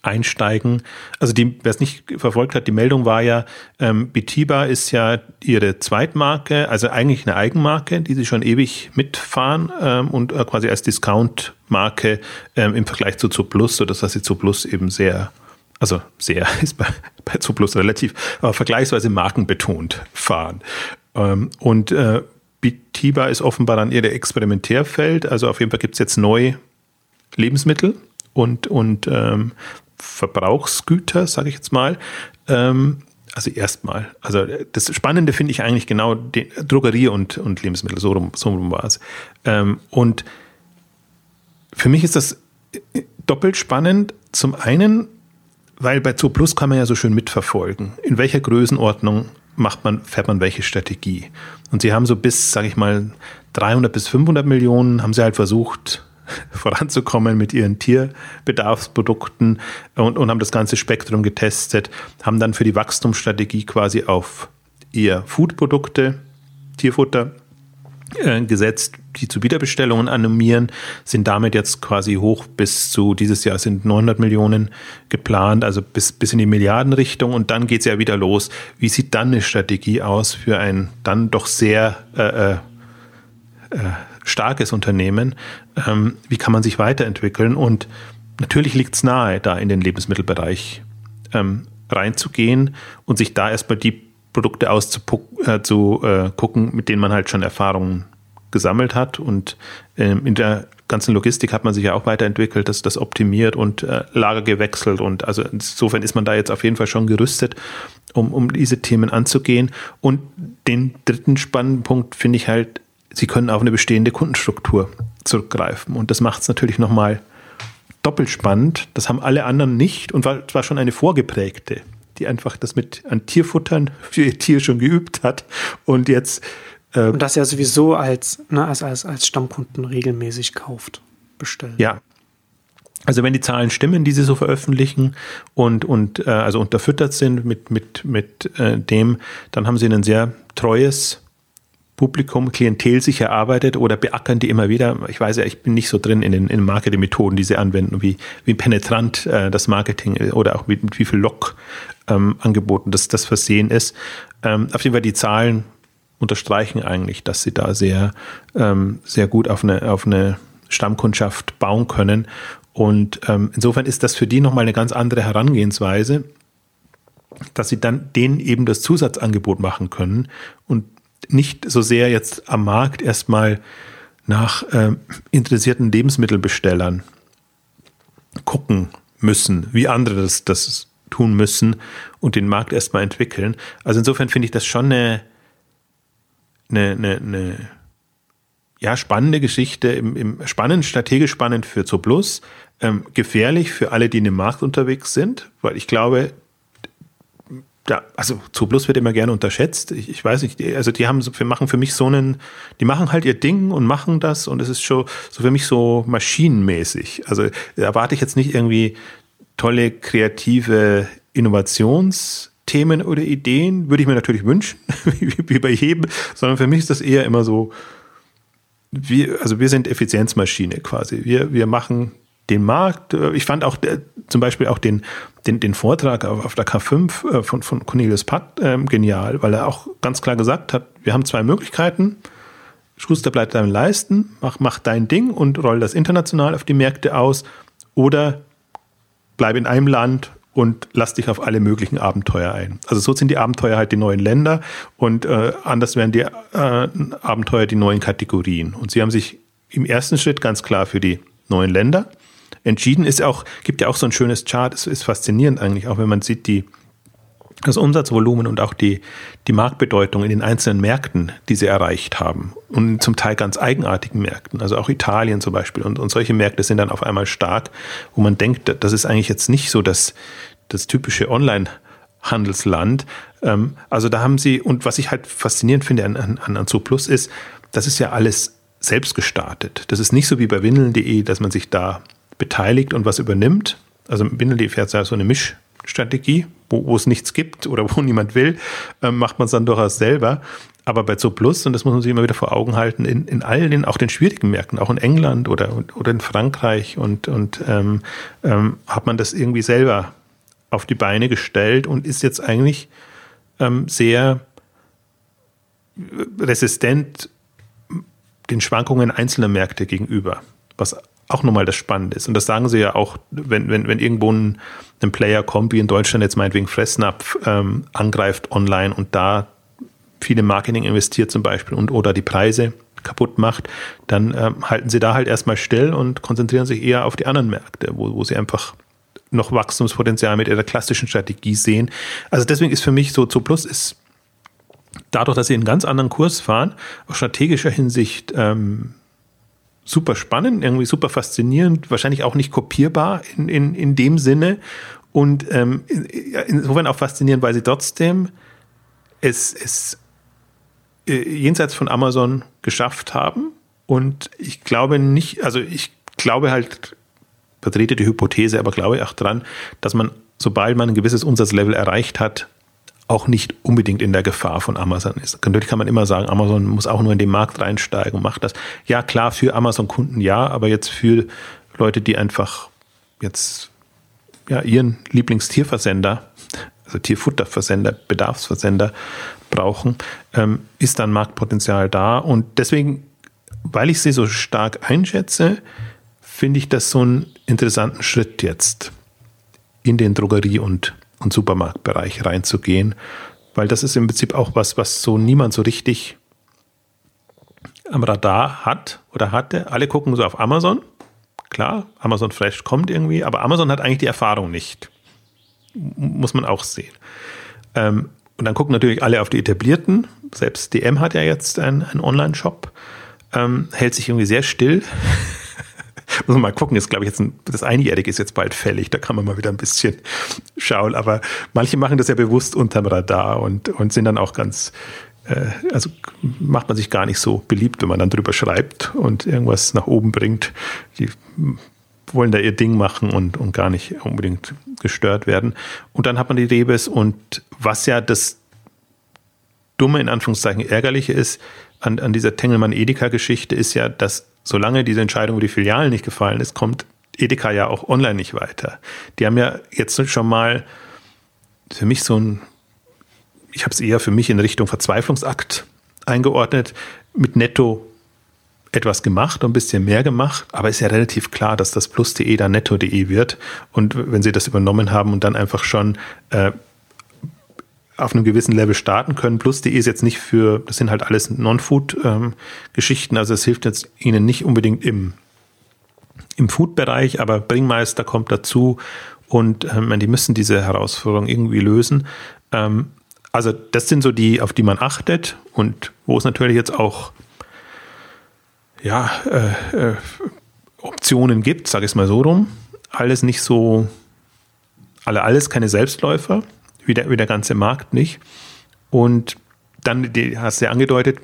einsteigen. Also wer es nicht verfolgt hat, die Meldung war ja, ähm, Bitiba ist ja ihre Zweitmarke, also eigentlich eine Eigenmarke, die sie schon ewig mitfahren ähm, und äh, quasi als Discount-Marke ähm, im Vergleich zu Zooplus, sodass sie Zooplus eben sehr also sehr ist bei, bei Zooplus relativ, aber vergleichsweise markenbetont fahren. Ähm, und äh, Bitiba ist offenbar dann ihr Experimentärfeld, also auf jeden Fall gibt es jetzt neu Lebensmittel und, und ähm, Verbrauchsgüter, sage ich jetzt mal. Ähm, also erstmal. Also das Spannende finde ich eigentlich genau die Drogerie und, und Lebensmittel, so rum, so rum war es. Ähm, und für mich ist das doppelt spannend. Zum einen, weil bei Zooplus kann man ja so schön mitverfolgen, in welcher Größenordnung macht man, fährt man welche Strategie. Und sie haben so bis, sage ich mal, 300 bis 500 Millionen haben sie halt versucht, voranzukommen mit ihren Tierbedarfsprodukten und, und haben das ganze Spektrum getestet, haben dann für die Wachstumsstrategie quasi auf eher Foodprodukte, Tierfutter äh, gesetzt, die zu Wiederbestellungen animieren, sind damit jetzt quasi hoch bis zu, dieses Jahr sind 900 Millionen geplant, also bis, bis in die Milliardenrichtung und dann geht es ja wieder los. Wie sieht dann eine Strategie aus für ein dann doch sehr äh, äh, äh starkes Unternehmen. Ähm, wie kann man sich weiterentwickeln? Und natürlich liegt es nahe, da in den Lebensmittelbereich ähm, reinzugehen und sich da erstmal die Produkte auszugucken, äh, äh, mit denen man halt schon Erfahrungen gesammelt hat. Und ähm, in der ganzen Logistik hat man sich ja auch weiterentwickelt, das, das optimiert und äh, Lager gewechselt. Und also insofern ist man da jetzt auf jeden Fall schon gerüstet, um, um diese Themen anzugehen. Und den dritten spannenden Punkt finde ich halt, sie können auf eine bestehende Kundenstruktur zurückgreifen. Und das macht es natürlich nochmal doppelt spannend. Das haben alle anderen nicht und war zwar schon eine vorgeprägte, die einfach das mit an Tierfuttern für ihr Tier schon geübt hat und jetzt äh, und das ja sowieso als, ne, als, als, als Stammkunden regelmäßig kauft, bestellt. Ja. Also wenn die Zahlen stimmen, die sie so veröffentlichen und, und äh, also unterfüttert sind mit, mit, mit äh, dem, dann haben sie ein sehr treues Publikum, Klientel sich erarbeitet oder beackern die immer wieder. Ich weiß ja, ich bin nicht so drin in den, in den Marketingmethoden, die sie anwenden, wie, wie penetrant äh, das Marketing oder auch mit, mit wie viel Log-Angeboten ähm, das, das versehen ist. Ähm, auf jeden Fall die Zahlen unterstreichen eigentlich, dass sie da sehr, ähm, sehr gut auf eine, auf eine Stammkundschaft bauen können. Und ähm, insofern ist das für die nochmal eine ganz andere Herangehensweise, dass sie dann denen eben das Zusatzangebot machen können und nicht so sehr jetzt am Markt erstmal nach äh, interessierten Lebensmittelbestellern gucken müssen, wie andere das, das tun müssen und den Markt erstmal entwickeln. Also insofern finde ich das schon eine, eine, eine, eine ja, spannende Geschichte, im, im spannend, strategisch spannend für Zooplus, ähm, gefährlich für alle, die in dem Markt unterwegs sind, weil ich glaube, ja, also Zooplus wird immer gerne unterschätzt. Ich, ich weiß nicht, also die haben, wir machen für mich so einen, die machen halt ihr Ding und machen das und es ist schon so für mich so maschinenmäßig. Also erwarte ich jetzt nicht irgendwie tolle kreative Innovationsthemen oder Ideen, würde ich mir natürlich wünschen, wie bei jedem, sondern für mich ist das eher immer so, wir, also wir sind Effizienzmaschine quasi. Wir, wir machen den Markt. Äh, ich fand auch der, zum Beispiel auch den, den, den Vortrag auf, auf der K5 äh, von, von Cornelius Patt äh, genial, weil er auch ganz klar gesagt hat, wir haben zwei Möglichkeiten. Schuster bleibt deinem Leisten, mach, mach dein Ding und roll das international auf die Märkte aus oder bleib in einem Land und lass dich auf alle möglichen Abenteuer ein. Also so sind die Abenteuer halt die neuen Länder und äh, anders wären die äh, Abenteuer die neuen Kategorien. Und sie haben sich im ersten Schritt ganz klar für die neuen Länder entschieden. Ist auch, gibt ja auch so ein schönes Chart, es ist faszinierend eigentlich, auch wenn man sieht, die, das Umsatzvolumen und auch die, die Marktbedeutung in den einzelnen Märkten, die sie erreicht haben. Und zum Teil ganz eigenartigen Märkten, also auch Italien zum Beispiel. Und, und solche Märkte sind dann auf einmal stark, wo man denkt, das ist eigentlich jetzt nicht so das, das typische Online- Handelsland. Ähm, also da haben sie, und was ich halt faszinierend finde an, an, an Zooplus ist, das ist ja alles selbst gestartet. Das ist nicht so wie bei windeln.de, dass man sich da beteiligt und was übernimmt. Also Bindeldi fährt ja so eine Mischstrategie, wo, wo es nichts gibt oder wo niemand will, äh, macht man es dann durchaus selber. Aber bei Zooplus, und das muss man sich immer wieder vor Augen halten, in, in allen, auch den schwierigen Märkten, auch in England oder, oder in Frankreich und, und ähm, ähm, hat man das irgendwie selber auf die Beine gestellt und ist jetzt eigentlich ähm, sehr resistent den Schwankungen einzelner Märkte gegenüber, was auch nochmal das Spannende ist. Und das sagen sie ja auch, wenn, wenn, wenn irgendwo ein, ein Player kommt, wie in Deutschland jetzt meinetwegen Fressnapf, ähm, angreift online und da viele Marketing investiert zum Beispiel und oder die Preise kaputt macht, dann ähm, halten sie da halt erstmal still und konzentrieren sich eher auf die anderen Märkte, wo, wo sie einfach noch Wachstumspotenzial mit ihrer klassischen Strategie sehen. Also deswegen ist für mich so, Zo Plus ist dadurch, dass sie einen ganz anderen Kurs fahren, aus strategischer Hinsicht ähm, super spannend, irgendwie super faszinierend, wahrscheinlich auch nicht kopierbar in, in, in dem Sinne. Und ähm, insofern auch faszinierend, weil sie trotzdem es, es äh, jenseits von Amazon geschafft haben. Und ich glaube nicht, also ich glaube halt, vertrete die Hypothese, aber glaube auch dran, dass man, sobald man ein gewisses Umsatzlevel erreicht hat, auch nicht unbedingt in der Gefahr von Amazon ist. Natürlich kann man immer sagen, Amazon muss auch nur in den Markt reinsteigen und macht das. Ja, klar, für Amazon-Kunden ja, aber jetzt für Leute, die einfach jetzt ja, ihren Lieblingstierversender, also Tierfutterversender, Bedarfsversender brauchen, ähm, ist dann Marktpotenzial da. Und deswegen weil ich sie so stark einschätze, finde ich das so einen interessanten Schritt jetzt in den Drogerie- und, und Supermarktbereich reinzugehen, weil das ist im Prinzip auch was, was so niemand so richtig am Radar hat oder hatte. Alle gucken so auf Amazon. Klar, Amazon Fresh kommt irgendwie, aber Amazon hat eigentlich die Erfahrung nicht. Muss man auch sehen. Ähm, und dann gucken natürlich alle auf die etablierten. Selbst DM hat ja jetzt einen, Online-Shop. Ähm, hält sich irgendwie sehr still. Muss man mal gucken, ist glaube ich jetzt ein, das Einjährige ist jetzt bald fällig, da kann man mal wieder ein bisschen schauen. Aber manche machen das ja bewusst unterm Radar und, und sind dann auch ganz, äh, also macht man sich gar nicht so beliebt, wenn man dann drüber schreibt und irgendwas nach oben bringt. Die wollen da ihr Ding machen und, und gar nicht unbedingt gestört werden. Und dann hat man die Rebes und was ja das dumme, in Anführungszeichen ärgerliche ist an, an dieser Tengelmann-Edeka-Geschichte, ist ja, dass solange diese Entscheidung über die Filialen nicht gefallen ist, kommt Edeka ja auch online nicht weiter. Die haben ja jetzt schon mal für mich so ein, ich habe es eher für mich in Richtung Verzweiflungsakt eingeordnet, mit Netto etwas gemacht und ein bisschen mehr gemacht, aber ist ja relativ klar, dass das plus.de dann netto.de wird. Und wenn sie das übernommen haben und dann einfach schon äh, auf einem gewissen Level starten können. Plus.de ist jetzt nicht für, das sind halt alles Non-Food-Geschichten, also es hilft jetzt ihnen nicht unbedingt im, im Food-Bereich, aber Bringmeister kommt dazu und ähm, die müssen diese Herausforderung irgendwie lösen. Ähm, also das sind so die, auf die man achtet und wo es natürlich jetzt auch ja, äh, äh, Optionen gibt, sage ich es mal so rum. Alles nicht so, alle alles keine Selbstläufer wie der, wie der ganze Markt nicht. Und dann, die hast du ja angedeutet,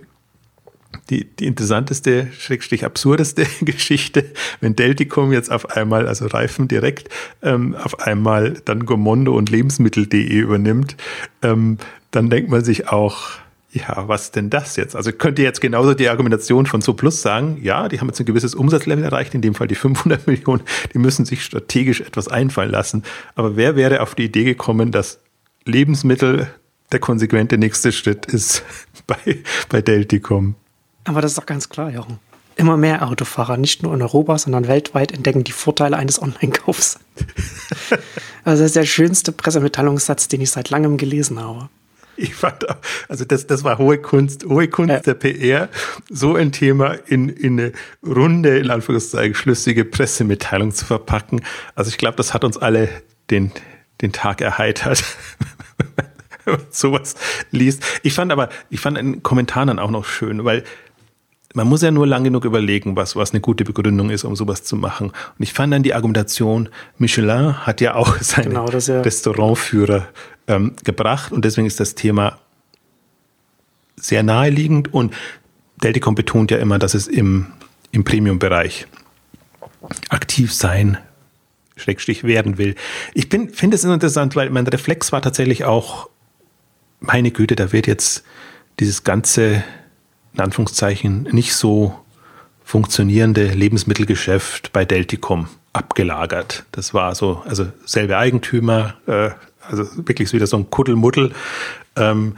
die, die interessanteste, schrägstrich absurdeste Geschichte, wenn Delticom jetzt auf einmal, also Reifen direkt, ähm, auf einmal dann Gomondo und Lebensmittel.de übernimmt, ähm, dann denkt man sich auch, ja, was denn das jetzt? Also könnt ihr jetzt genauso die Argumentation von SoPlus sagen, ja, die haben jetzt ein gewisses Umsatzlevel erreicht, in dem Fall die 500 Millionen, die müssen sich strategisch etwas einfallen lassen. Aber wer wäre auf die Idee gekommen, dass Lebensmittel der konsequente nächste Schritt ist bei, bei Delticom. Aber das ist doch ganz klar, Jochen. Immer mehr Autofahrer, nicht nur in Europa, sondern weltweit, entdecken die Vorteile eines Online-Kaufs. also das ist der schönste Pressemitteilungssatz, den ich seit langem gelesen habe. Ich fand also das, das war hohe Kunst, hohe Kunst ja. der PR, so ein Thema in, in eine runde, in Anführungszeichen, schlüssige Pressemitteilung zu verpacken. Also ich glaube, das hat uns alle den, den Tag erheitert, sowas liest. Ich fand aber, ich fand einen Kommentar dann auch noch schön, weil man muss ja nur lang genug überlegen, was, was eine gute Begründung ist, um sowas zu machen. Und ich fand dann die Argumentation, Michelin hat ja auch seine genau, ja Restaurantführer ähm, gebracht und deswegen ist das Thema sehr naheliegend und Delticom betont ja immer, dass es im, im Premium-Bereich aktiv sein Schrägstrich werden will. Ich finde es interessant, weil mein Reflex war tatsächlich auch, meine Güte, da wird jetzt dieses ganze, in Anführungszeichen, nicht so funktionierende Lebensmittelgeschäft bei Delticom abgelagert. Das war so, also selbe Eigentümer, äh, also wirklich wieder so ein Kuddelmuddel. Ähm,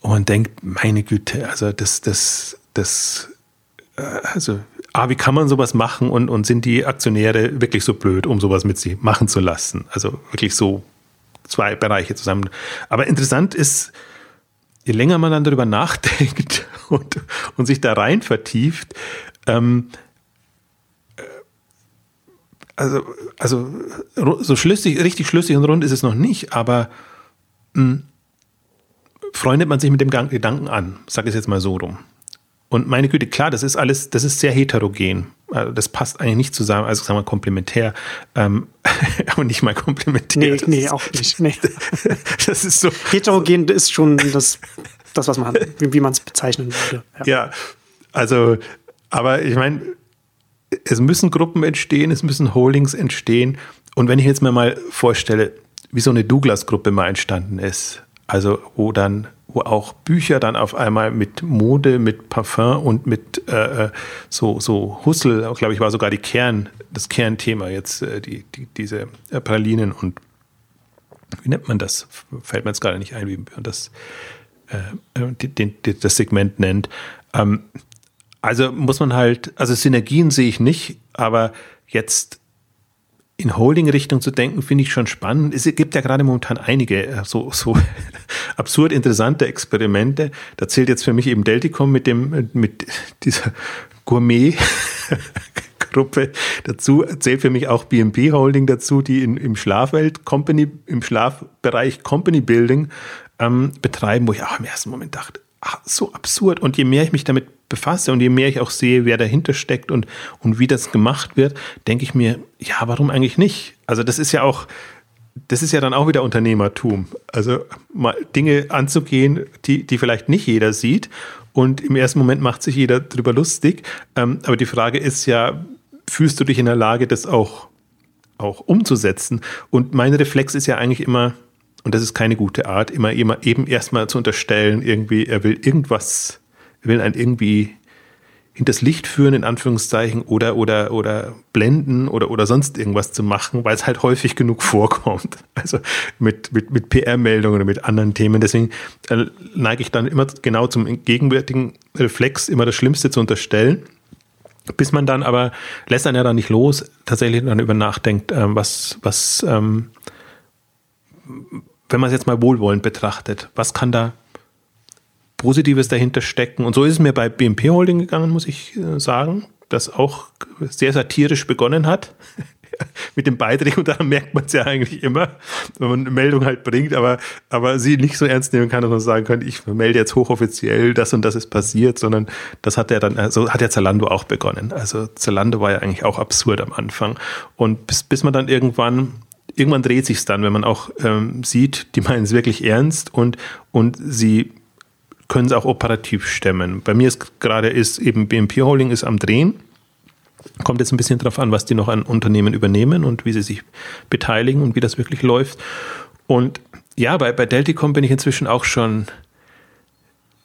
und man denkt, meine Güte, also das, das, das, äh, also ah, wie kann man sowas machen und, und sind die Aktionäre wirklich so blöd, um sowas mit sich machen zu lassen? Also wirklich so zwei Bereiche zusammen. Aber interessant ist, je länger man dann darüber nachdenkt und, und sich da rein vertieft, ähm, äh, also, also so schlüssig, richtig schlüssig und rund ist es noch nicht, aber mh, hm, freundet man sich mit dem Gedanken an, sag ich jetzt mal so rum. Und meine Güte, klar, das ist alles, das ist sehr heterogen. Also das passt eigentlich nicht zusammen, also sagen wir komplementär, ähm, aber nicht mal komplementär. Nee, nee, auch nicht. Nee. das ist so. Heterogen ist schon das, das was man, wie, wie man es bezeichnen würde. Ja. ja, also, aber ich meine, es müssen Gruppen entstehen, es müssen Holdings entstehen. Und wenn ich jetzt mir mal vorstelle, wie so eine Douglas-Gruppe mal entstanden ist, also wo dann wo auch Bücher dann auf einmal mit Mode, mit Parfum und mit äh, äh so, so Hussel, glaube ich, war sogar die Kern, das Kernthema jetzt, äh, die, die, diese äh, Pralinen und wie nennt man das? Fällt mir jetzt gerade nicht ein, wie man das, äh, äh den, den, das Segment nennt. Ähm, Also muss man halt, also Synergien sehe ich nicht, aber jetzt in Holding-Richtung zu denken, finde ich schon spannend. Es gibt ja gerade momentan einige äh, so, so absurd interessante Experimente. Da zählt jetzt für mich eben Delticom mit dem, mit dieser Gourmet-Gruppe dazu. Zählt für mich auch BNP Holding dazu, die in, im Schlafwelt Company, im Schlafbereich Company Building ähm, betreiben, wo ich auch im ersten Moment dachte, ach, so absurd. Und je mehr ich mich damit befasse und je mehr ich auch sehe, wer dahinter steckt und, und wie das gemacht wird, denke ich mir, ja, warum eigentlich nicht? Also das ist ja auch, das ist ja dann auch wieder Unternehmertum. Also mal Dinge anzugehen, die, die vielleicht nicht jeder sieht. Und im ersten Moment macht sich jeder drüber lustig. Ähm, aber die Frage ist ja, fühlst du dich in der Lage, das auch, auch umzusetzen? Und mein Reflex ist ja eigentlich immer, und das ist keine gute Art, immer, immer eben erstmal zu unterstellen, irgendwie, er will irgendwas will einen irgendwie hinters Licht führen, in Anführungszeichen, oder, oder, oder blenden oder, oder sonst irgendwas zu machen, weil es halt häufig genug vorkommt. Also mit, mit, mit PR-Meldungen oder mit anderen Themen. Deswegen äh, neige ich dann immer genau zum gegenwärtigen Reflex, immer das Schlimmste zu unterstellen. Bis man dann aber, lässt einen ja dann nicht los, tatsächlich dann über nachdenkt, ähm, was, was, ähm, wenn man es jetzt mal wohlwollend betrachtet, was kann da Positives dahinter stecken. Und so ist es mir bei BMP Holding gegangen, muss ich äh, sagen, das auch sehr satirisch begonnen hat. mit dem Beiträgen und daran merkt man es ja eigentlich immer, wenn man eine Meldung halt bringt, aber, aber sie nicht so ernst nehmen kann, dass man sagen kann, ich melde jetzt hochoffiziell, das und das ist passiert, sondern das hat ja dann, also hat ja Zalando auch begonnen. Also Zalando war ja eigentlich auch absurd am Anfang. Und bis, bis man dann irgendwann irgendwann dreht sich dann, wenn man auch ähm, sieht, die meinen es wirklich ernst und, und sie können es auch operativ stemmen. Bei mir ist gerade ist eben BNP Holding ist am Drehen. Kommt jetzt ein bisschen darauf an, was die noch an Unternehmen übernehmen und wie sie sich beteiligen und wie das wirklich läuft. Und ja, bei, bei Delticom bin ich inzwischen auch schon,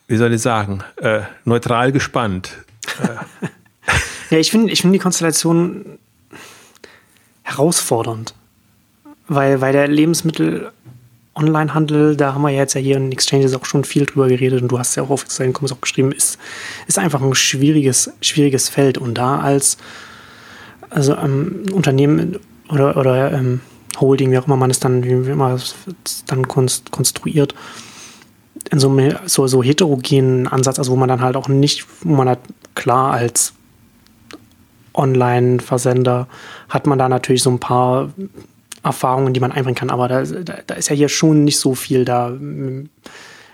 wie soll ich sagen, äh, neutral gespannt. ja, ich finde ich find die Konstellation herausfordernd, weil, weil der Lebensmittel Onlinehandel, da haben wir jetzt ja hier in Exchanges auch schon viel drüber geredet und du hast ja auch auf deinen Comments auch geschrieben, ist, ist einfach ein schwieriges, schwieriges Feld. Und da als also ähm, Unternehmen oder, oder ähm, Holding, wie auch immer man es dann, wie immer dann konstruiert, in so so, so heterogenen Ansatz, also wo man dann halt auch nicht, wo man halt klar als Online-Versender hat man da natürlich so ein paar Erfahrungen, die man einbringen kann. Aber da, da, da, ist ja hier schon nicht so viel da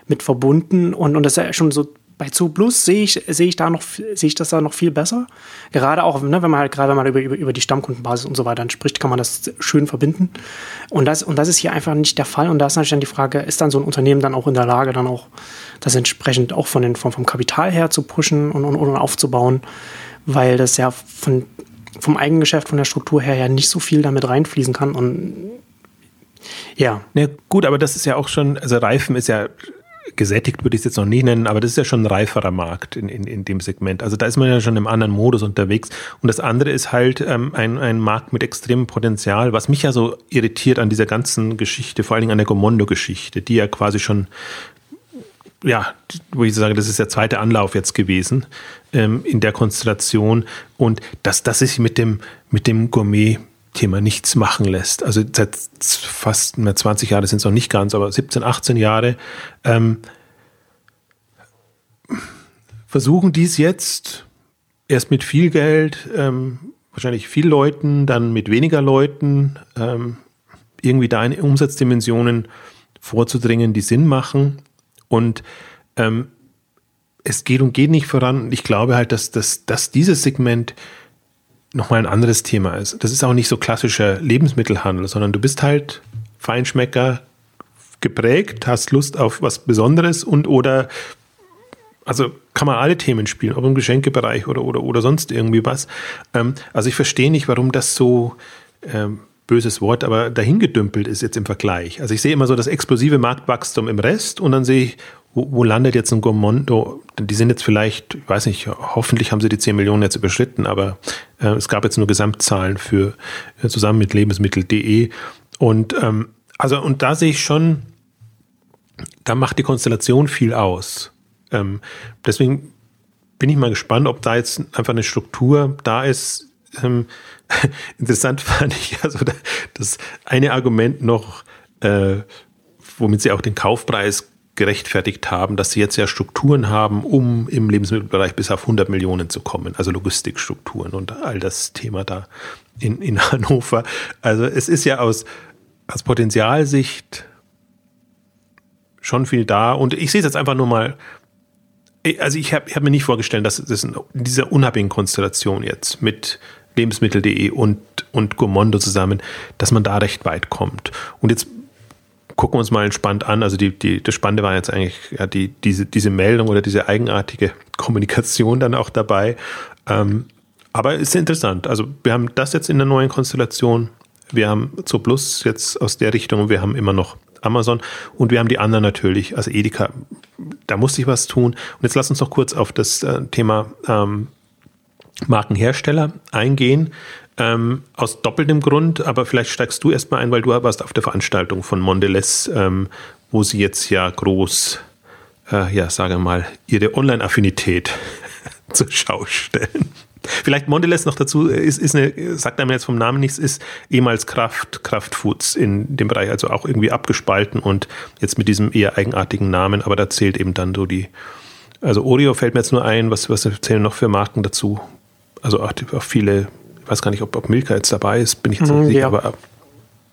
mit verbunden. Und, und das ist ja schon so, bei Zoo Plus sehe ich, sehe ich da noch, sehe ich das da noch viel besser. Gerade auch, ne, wenn man halt, gerade wenn über, über, über die Stammkundenbasis und so weiter dann spricht, kann man das schön verbinden. Und das, und das ist hier einfach nicht der Fall. Und da ist natürlich dann die Frage, ist dann so ein Unternehmen dann auch in der Lage, dann auch das entsprechend auch von den, vom, vom Kapital her zu pushen und, und, und aufzubauen, weil das ja von vom Eigengeschäft, von der Struktur her ja nicht so viel damit reinfließen kann. Und ja. ja. Gut, aber das ist ja auch schon, also Reifen ist ja gesättigt, würde ich es jetzt noch nicht nennen, aber das ist ja schon ein reiferer Markt in, in, in dem Segment. Also da ist man ja schon im anderen Modus unterwegs. Und das andere ist halt ähm, ein, ein Markt mit extremem Potenzial, was mich ja so irritiert an dieser ganzen Geschichte, vor allen Dingen an der Gomondo-Geschichte, die ja quasi schon ja, wo ich sage, das ist der zweite Anlauf jetzt gewesen ähm, in der Konstellation und dass das sich mit dem, mit dem Gourmet Thema nichts machen lässt. Also seit fast 20 Jahren sind es noch nicht ganz, aber 17, 18 Jahre ähm, versuchen dies jetzt erst mit viel Geld, ähm, wahrscheinlich viel Leuten, dann mit weniger Leuten, ähm, irgendwie da in Umsatzdimensionen vorzudringen, die Sinn machen. Und ähm, es geht und geht nicht voran. Ich glaube halt, dass, dass, dass dieses Segment nochmal ein anderes Thema ist. Das ist auch nicht so klassischer Lebensmittelhandel, sondern du bist halt Feinschmecker geprägt, hast Lust auf was Besonderes und oder also kann man alle Themen spielen, ob im Geschenkebereich oder, oder, oder sonst irgendwie was. Ähm, also ich verstehe nicht, warum das so ähm, böses Wort, aber dahingedümpelt ist jetzt im Vergleich. Also ich sehe immer so das explosive Marktwachstum im Rest und dann sehe ich, wo, wo landet jetzt ein Gomondo? Die sind jetzt vielleicht, ich weiß nicht, hoffentlich haben sie die 10 Millionen jetzt überschritten, aber äh, es gab jetzt nur Gesamtzahlen für äh, zusammen mit lebensmittel.de und ähm, also und da sehe ich schon, da macht die Konstellation viel aus. Ähm, deswegen bin ich mal gespannt, ob da jetzt einfach eine Struktur da ist. Ähm, interessant fand ich also das eine Argument noch, äh, womit sie auch den Kaufpreis gerechtfertigt haben, dass sie jetzt ja Strukturen haben, um im Lebensmittelbereich bis auf 100 Millionen zu kommen, also Logistikstrukturen und all das Thema da in, in Hannover. Also es ist ja aus, aus Potenzialsicht schon viel da und ich sehe es jetzt einfach nur mal also ich habe hab mir nicht vorgestellt, dass das in dieser unabhängigen Konstellation jetzt mit lebensmittel.de und, und Gomondo zusammen, dass man da recht weit kommt. Und jetzt gucken wir uns mal entspannt an. Also die, die, das Spannende war jetzt eigentlich ja, die, diese, diese Meldung oder diese eigenartige Kommunikation dann auch dabei. Ähm, aber es ist interessant. Also wir haben das jetzt in der neuen Konstellation. Wir haben Zo Plus jetzt aus der Richtung wir haben immer noch Amazon und wir haben die anderen natürlich, also Edeka, da muss sich was tun. Und jetzt lass uns noch kurz auf das äh, Thema ähm, Markenhersteller eingehen. Ähm, aus doppeltem Grund, aber vielleicht steigst du erstmal ein, weil du warst auf der Veranstaltung von Mondelez, ähm, wo sie jetzt ja groß, äh, ja, sage mal, ihre Online-Affinität zur Schau stellen. Vielleicht Mondelez noch dazu, äh, ist, ist eine, sagt einem jetzt vom Namen nichts, ist ehemals Kraft, Kraftfoods in dem Bereich, also auch irgendwie abgespalten und jetzt mit diesem eher eigenartigen Namen, aber da zählt eben dann so die, also Oreo fällt mir jetzt nur ein, was, was zählen noch für Marken dazu? Also auch, auch viele, ich weiß gar nicht, ob, ob Milka jetzt dabei ist, bin ich jetzt mm, nicht sicher, ja. aber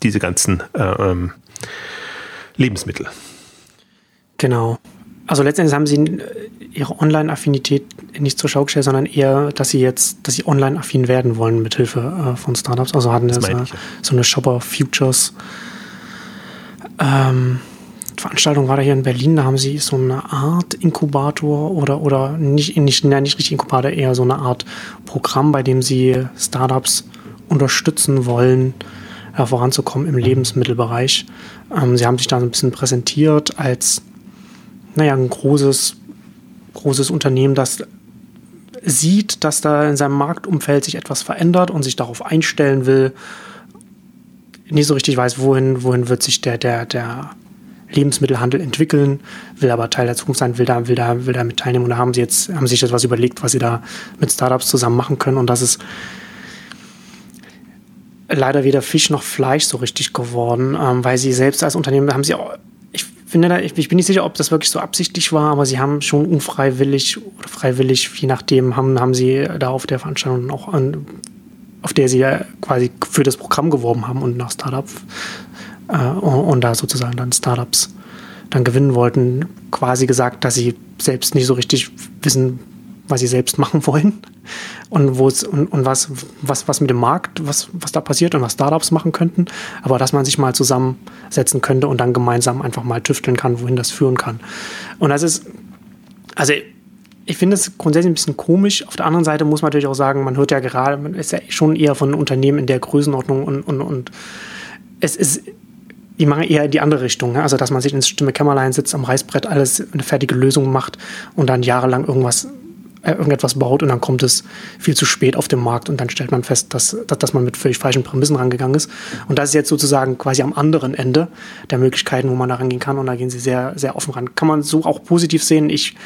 diese ganzen äh, ähm, Lebensmittel. Genau. Also letztendlich haben sie äh, ihre Online-Affinität nicht zur Schau gestellt, sondern eher, dass sie jetzt, dass sie online-affin werden wollen mit Hilfe äh, von Startups. Also hatten das, äh, so eine Shopper Futures ähm, Veranstaltung war da hier in Berlin, da haben sie so eine Art Inkubator oder, oder nicht, nicht, nein, nicht richtig Inkubator, eher so eine Art Programm, bei dem sie Startups unterstützen wollen, äh, voranzukommen im Lebensmittelbereich. Ähm, sie haben sich da so ein bisschen präsentiert als naja, ein großes, großes Unternehmen, das sieht, dass da in seinem Marktumfeld sich etwas verändert und sich darauf einstellen will, nicht so richtig weiß, wohin, wohin wird sich der, der, der Lebensmittelhandel entwickeln, will aber Teil der Zukunft sein, will da, will da, will da mit teilnehmen. Und da haben sie jetzt, haben sich etwas überlegt, was sie da mit Startups zusammen machen können. Und das ist leider weder Fisch noch Fleisch so richtig geworden, ähm, weil sie selbst als Unternehmen haben sie auch ich, ich, bin nicht sicher, ob das wirklich so absichtlich war, aber sie haben schon unfreiwillig oder freiwillig, je nachdem, haben, haben sie da auf der Veranstaltung auch an, auf der sie ja quasi für das Programm geworben haben und nach Startup äh, und, und da sozusagen dann Startups dann gewinnen wollten, quasi gesagt, dass sie selbst nicht so richtig wissen, was sie selbst machen wollen und und, und was, was, was mit dem Markt, was, was da passiert und was Startups machen könnten, aber dass man sich mal zusammensetzen könnte und dann gemeinsam einfach mal tüfteln kann, wohin das führen kann. Und das ist, also ich finde es grundsätzlich ein bisschen komisch. Auf der anderen Seite muss man natürlich auch sagen, man hört ja gerade, man ist ja schon eher von Unternehmen in der Größenordnung und, und, und es ist die machen eher in die andere Richtung. Ne? Also, dass man sich ins Stimme Kämmerlein sitzt, am Reißbrett alles eine fertige Lösung macht und dann jahrelang irgendwas äh, irgendetwas baut und dann kommt es viel zu spät auf den Markt und dann stellt man fest, dass, dass, dass man mit völlig falschen Prämissen rangegangen ist. Und das ist jetzt sozusagen quasi am anderen Ende der Möglichkeiten, wo man da rangehen kann und da gehen sie sehr, sehr offen ran. Kann man so auch positiv sehen. Ich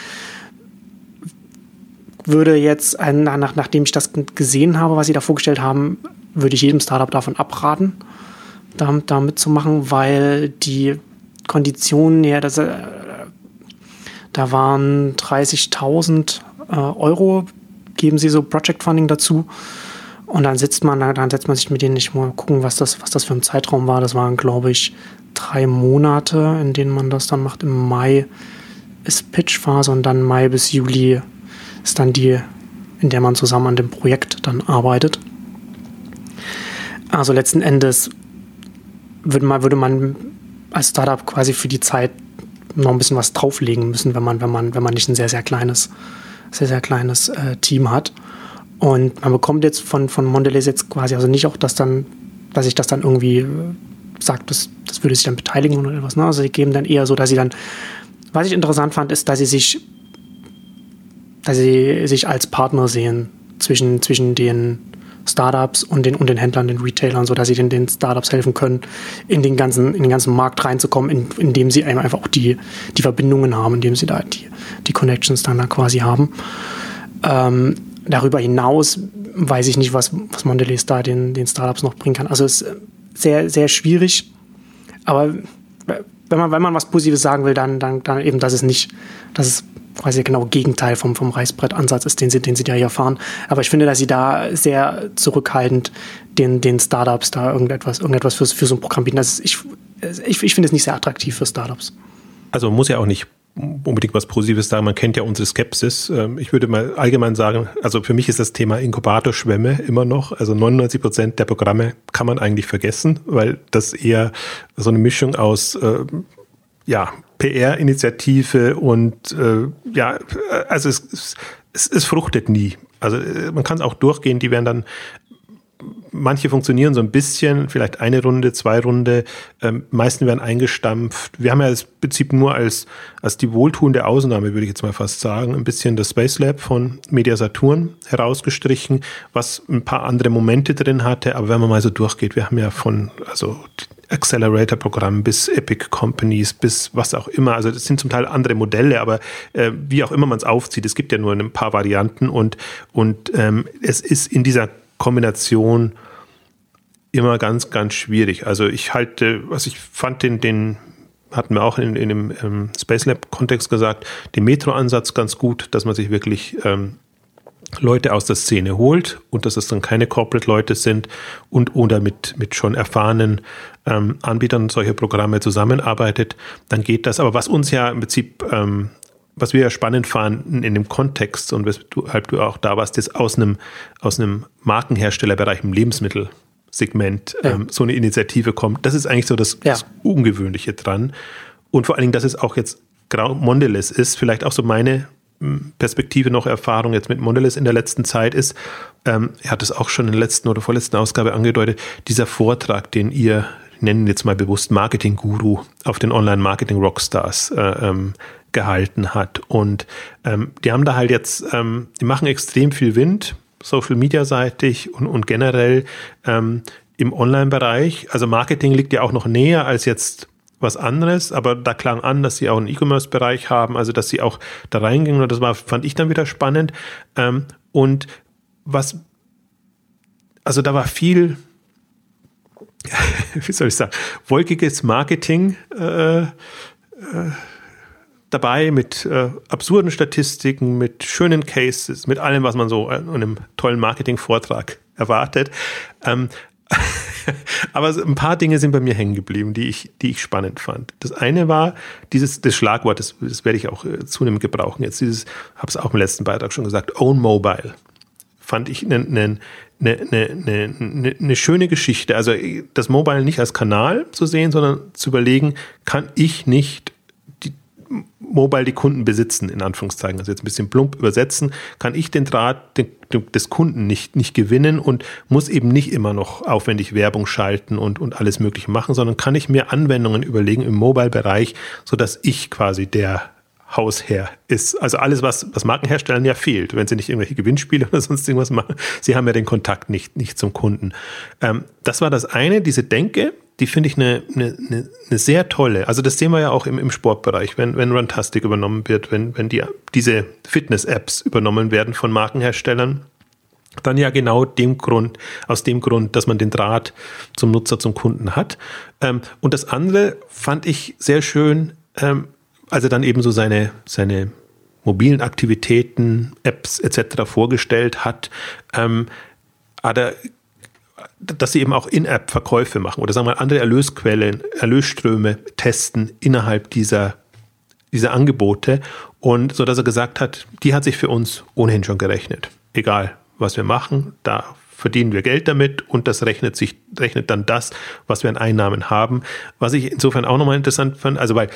würde jetzt, nach, nachdem ich das gesehen habe, was sie da vorgestellt haben, würde ich jedem Startup davon abraten, da, da mitzumachen, weil die Konditionen her, das, äh, da waren 30.000 äh, Euro geben sie so Project Funding dazu. Und dann sitzt man, dann setzt man sich mit denen nicht mal gucken, was das, was das für ein Zeitraum war. Das waren, glaube ich, drei Monate, in denen man das dann macht. Im Mai ist Pitchphase und dann Mai bis Juli ist dann die, in der man zusammen an dem Projekt dann arbeitet. Also letzten Endes würde man, würde man als Startup quasi für die Zeit noch ein bisschen was drauflegen müssen, wenn man, wenn man, wenn man nicht ein sehr, sehr kleines sehr, sehr kleines äh, Team hat. Und man bekommt jetzt von, von Mondelez jetzt quasi, also nicht auch, dass dann, dass ich das dann irgendwie äh, sagt, das, das würde sich dann beteiligen oder etwas. Ne? Also sie geben dann eher so, dass sie dann, was ich interessant fand, ist, dass sie sich, dass sie sich als Partner sehen zwischen, zwischen den Startups und den, und den Händlern, den Retailern, so dass sie den, den Startups helfen können, in den ganzen, in den ganzen Markt reinzukommen, in, indem sie einfach auch die, die Verbindungen haben, indem sie da die, die Connections dann da quasi haben. Ähm, darüber hinaus weiß ich nicht, was, was Mondelez da den, den Startups noch bringen kann. Also es ist sehr, sehr schwierig. Aber wenn man, wenn man was Positives sagen will, dann, dann, dann eben, dass es nicht, dass es quasi genau Gegenteil vom, vom Reißbrettansatz ist, den sie, den sie da hier fahren. Aber ich finde, dass sie da sehr zurückhaltend den, den Startups da irgendetwas, irgendetwas für, für so ein Programm bieten. Das ist, ich, ich, ich finde es nicht sehr attraktiv für Startups. Also muss ja auch nicht unbedingt was Positives sagen. Man kennt ja unsere Skepsis. Ähm, ich würde mal allgemein sagen, also für mich ist das Thema Inkubatorschwämme immer noch. Also 99 Prozent der Programme kann man eigentlich vergessen, weil das eher so eine Mischung aus äh, ja, PR-Initiative und äh, ja, also es, es, es fruchtet nie. Also äh, man kann es auch durchgehen, die werden dann manche funktionieren so ein bisschen, vielleicht eine Runde, zwei Runde, ähm, meisten werden eingestampft. Wir haben ja das Prinzip nur als, als die wohltuende Ausnahme, würde ich jetzt mal fast sagen, ein bisschen das Space Lab von Media Saturn herausgestrichen, was ein paar andere Momente drin hatte, aber wenn man mal so durchgeht, wir haben ja von, also Accelerator-Programm bis Epic Companies bis was auch immer. Also das sind zum Teil andere Modelle, aber äh, wie auch immer man es aufzieht, es gibt ja nur ein paar Varianten und, und ähm, es ist in dieser Kombination immer ganz, ganz schwierig. Also ich halte, was ich fand den, den hatten wir auch in, in dem ähm, Space Lab-Kontext gesagt, den Metro-Ansatz ganz gut, dass man sich wirklich ähm, Leute aus der Szene holt und dass es dann keine Corporate-Leute sind und oder mit, mit schon erfahrenen ähm, Anbietern solcher Programme zusammenarbeitet, dann geht das. Aber was uns ja im Prinzip ähm, was wir ja spannend fanden in dem Kontext und weshalb du auch da warst, ist aus einem, aus einem Markenherstellerbereich im Lebensmittelsegment ja. ähm, so eine Initiative kommt. Das ist eigentlich so das, ja. das, Ungewöhnliche dran. Und vor allen Dingen, dass es auch jetzt Grau Mondelez ist, vielleicht auch so meine hm, Perspektive noch Erfahrung jetzt mit Mondelez in der letzten Zeit ist, ähm, er hat es auch schon in der letzten oder vorletzten Ausgabe angedeutet, dieser Vortrag, den ihr nennen jetzt mal bewusst Marketing-Guru auf den Online-Marketing-Rockstars äh, ähm, gehalten hat. Und ähm, die haben da halt jetzt, ähm, die machen extrem viel Wind, Social Media seitig und, und generell ähm, im Online-Bereich. Also Marketing liegt ja auch noch näher als jetzt was anderes, aber da klang an, dass sie auch einen E-Commerce-Bereich haben, also dass sie auch da reingingen und das war, fand ich dann wieder spannend. Ähm, und was, also da war viel, wie soll ich sagen, wolkiges Marketing äh, äh, dabei mit äh, absurden Statistiken, mit schönen Cases, mit allem, was man so in einem tollen Marketing-Vortrag erwartet. Ähm, aber ein paar Dinge sind bei mir hängen geblieben, die ich, die ich spannend fand. Das eine war dieses das Schlagwort, das, das werde ich auch äh, zunehmend gebrauchen jetzt. Dieses, habe es auch im letzten Beitrag schon gesagt, Own Mobile. Fand ich eine ne, ne, ne, ne, ne schöne Geschichte. Also das Mobile nicht als Kanal zu sehen, sondern zu überlegen, kann ich nicht Mobile die Kunden besitzen, in Anführungszeichen, also jetzt ein bisschen plump übersetzen, kann ich den Draht des Kunden nicht, nicht gewinnen und muss eben nicht immer noch aufwendig Werbung schalten und, und alles Mögliche machen, sondern kann ich mir Anwendungen überlegen im Mobile-Bereich, sodass ich quasi der Hausherr ist. Also alles, was, was Markenherstellern ja fehlt, wenn sie nicht irgendwelche Gewinnspiele oder sonst irgendwas machen. Sie haben ja den Kontakt nicht, nicht zum Kunden. Ähm, das war das eine, diese Denke, die finde ich eine, eine, eine sehr tolle. Also das sehen wir ja auch im, im Sportbereich, wenn, wenn Runtastic übernommen wird, wenn, wenn die, diese Fitness-Apps übernommen werden von Markenherstellern. Dann ja genau dem Grund, aus dem Grund, dass man den Draht zum Nutzer, zum Kunden hat. Ähm, und das andere fand ich sehr schön, ähm, als er dann eben so seine, seine mobilen Aktivitäten, Apps etc. vorgestellt hat, ähm, hat er dass sie eben auch In-App-Verkäufe machen oder sagen wir mal andere Erlösquellen, Erlösströme testen innerhalb dieser, dieser Angebote und so dass er gesagt hat, die hat sich für uns ohnehin schon gerechnet. Egal, was wir machen, da verdienen wir Geld damit und das rechnet sich, rechnet dann das, was wir an Einnahmen haben. Was ich insofern auch nochmal interessant fand, also weil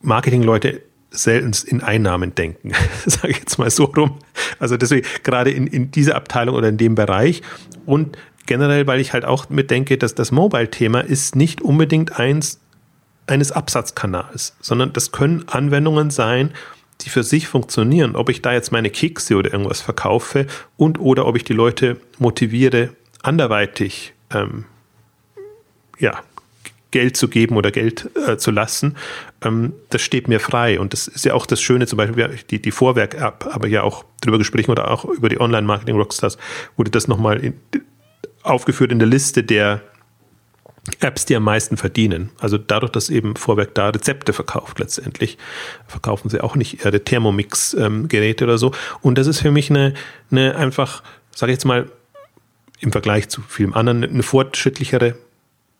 Marketingleute selten in Einnahmen denken, sage ich jetzt mal so rum. Also deswegen gerade in, in dieser Abteilung oder in dem Bereich und generell, weil ich halt auch mitdenke, dass das Mobile-Thema ist nicht unbedingt eins eines Absatzkanals, sondern das können Anwendungen sein, die für sich funktionieren. Ob ich da jetzt meine Kekse oder irgendwas verkaufe und oder ob ich die Leute motiviere, anderweitig ähm, ja, Geld zu geben oder Geld äh, zu lassen, ähm, das steht mir frei. Und das ist ja auch das Schöne, zum Beispiel die, die Vorwerk-App, aber ja auch drüber gesprochen oder auch über die Online-Marketing-Rockstars wurde das nochmal in, aufgeführt in der Liste der Apps, die am meisten verdienen. Also dadurch, dass eben Vorwerk da Rezepte verkauft letztendlich, verkaufen sie auch nicht ihre Thermomix-Geräte ähm, oder so. Und das ist für mich eine, eine einfach, sage ich jetzt mal, im Vergleich zu vielem anderen, eine fortschrittlichere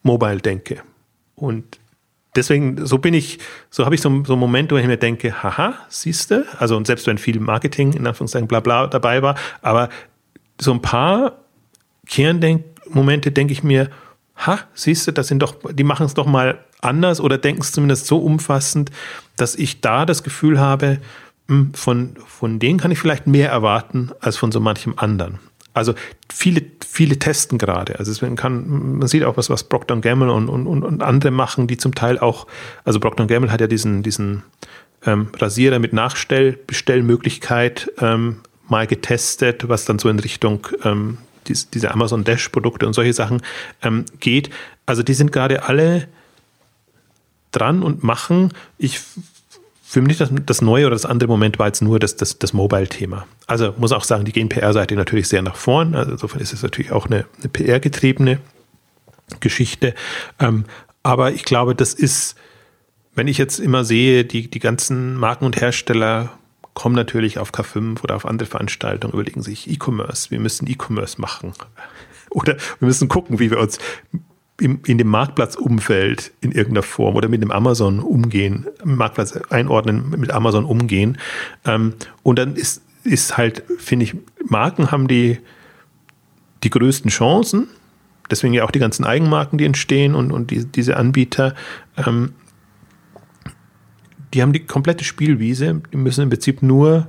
Mobile-Denke. Und deswegen, so bin ich, so habe ich so, so einen Moment, wo ich mir denke, haha, siehst du, also und selbst wenn viel Marketing in Anführungszeichen bla bla dabei war, aber so ein paar Kernmomente denke ich mir, ha, siehst du, das sind doch, die machen es doch mal anders oder denken es zumindest so umfassend, dass ich da das Gefühl habe, hm, von, von denen kann ich vielleicht mehr erwarten als von so manchem anderen. Also viele, viele testen gerade. Also man kann, man sieht auch was, was Procter Gamble und, und, und andere machen, die zum Teil auch, also Procter Gamble hat ja diesen, diesen ähm, Rasierer mit Nachstellbestellmöglichkeit ähm, mal getestet, was dann so in Richtung ähm, dies, diese Amazon Dash Produkte und solche Sachen ähm, geht. Also die sind gerade alle dran und machen. Ich für mich das, das neue oder das andere Moment war jetzt nur das, das, das Mobile-Thema. Also muss auch sagen, die gehen PR-Seite natürlich sehr nach vorn. Also insofern ist es natürlich auch eine, eine PR-getriebene Geschichte. Ähm, aber ich glaube, das ist, wenn ich jetzt immer sehe, die, die ganzen Marken und Hersteller kommen natürlich auf K5 oder auf andere Veranstaltungen, überlegen sich E-Commerce, wir müssen E-Commerce machen. Oder wir müssen gucken, wie wir uns im, in dem Marktplatzumfeld in irgendeiner Form oder mit dem Amazon umgehen, Marktplatz einordnen, mit Amazon umgehen. Ähm, und dann ist, ist halt, finde ich, Marken haben die, die größten Chancen. Deswegen ja auch die ganzen Eigenmarken, die entstehen und, und die, diese Anbieter. Die haben die komplette Spielwiese. Die müssen im Prinzip nur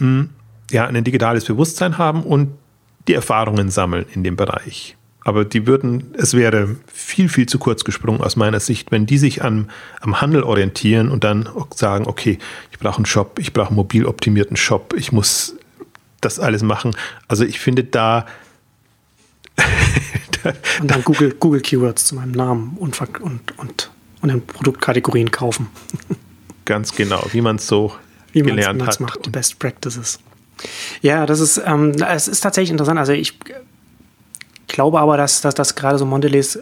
mh, hm, ja, ein digitales Bewusstsein haben und die Erfahrungen sammeln in dem Bereich. Aber die würden, es wäre viel, viel zu kurz gesprungen aus meiner Sicht, wenn die sich an, am Handel orientieren und dann sagen, okay, ich brauche einen Shop, ich brauche einen mobil optimierten Shop, ich muss das alles machen. Also ich finde da. und dann Google, Google Keywords zu meinem Namen und, und, und, und in Produktkategorien kaufen. Ganz genau, wie man es so wie gelernt hat. macht, die Best Practices. Ja, das ist, ähm, es ist tatsächlich interessant. Also ich glaube aber, dass, dass, dass gerade so Mondelez,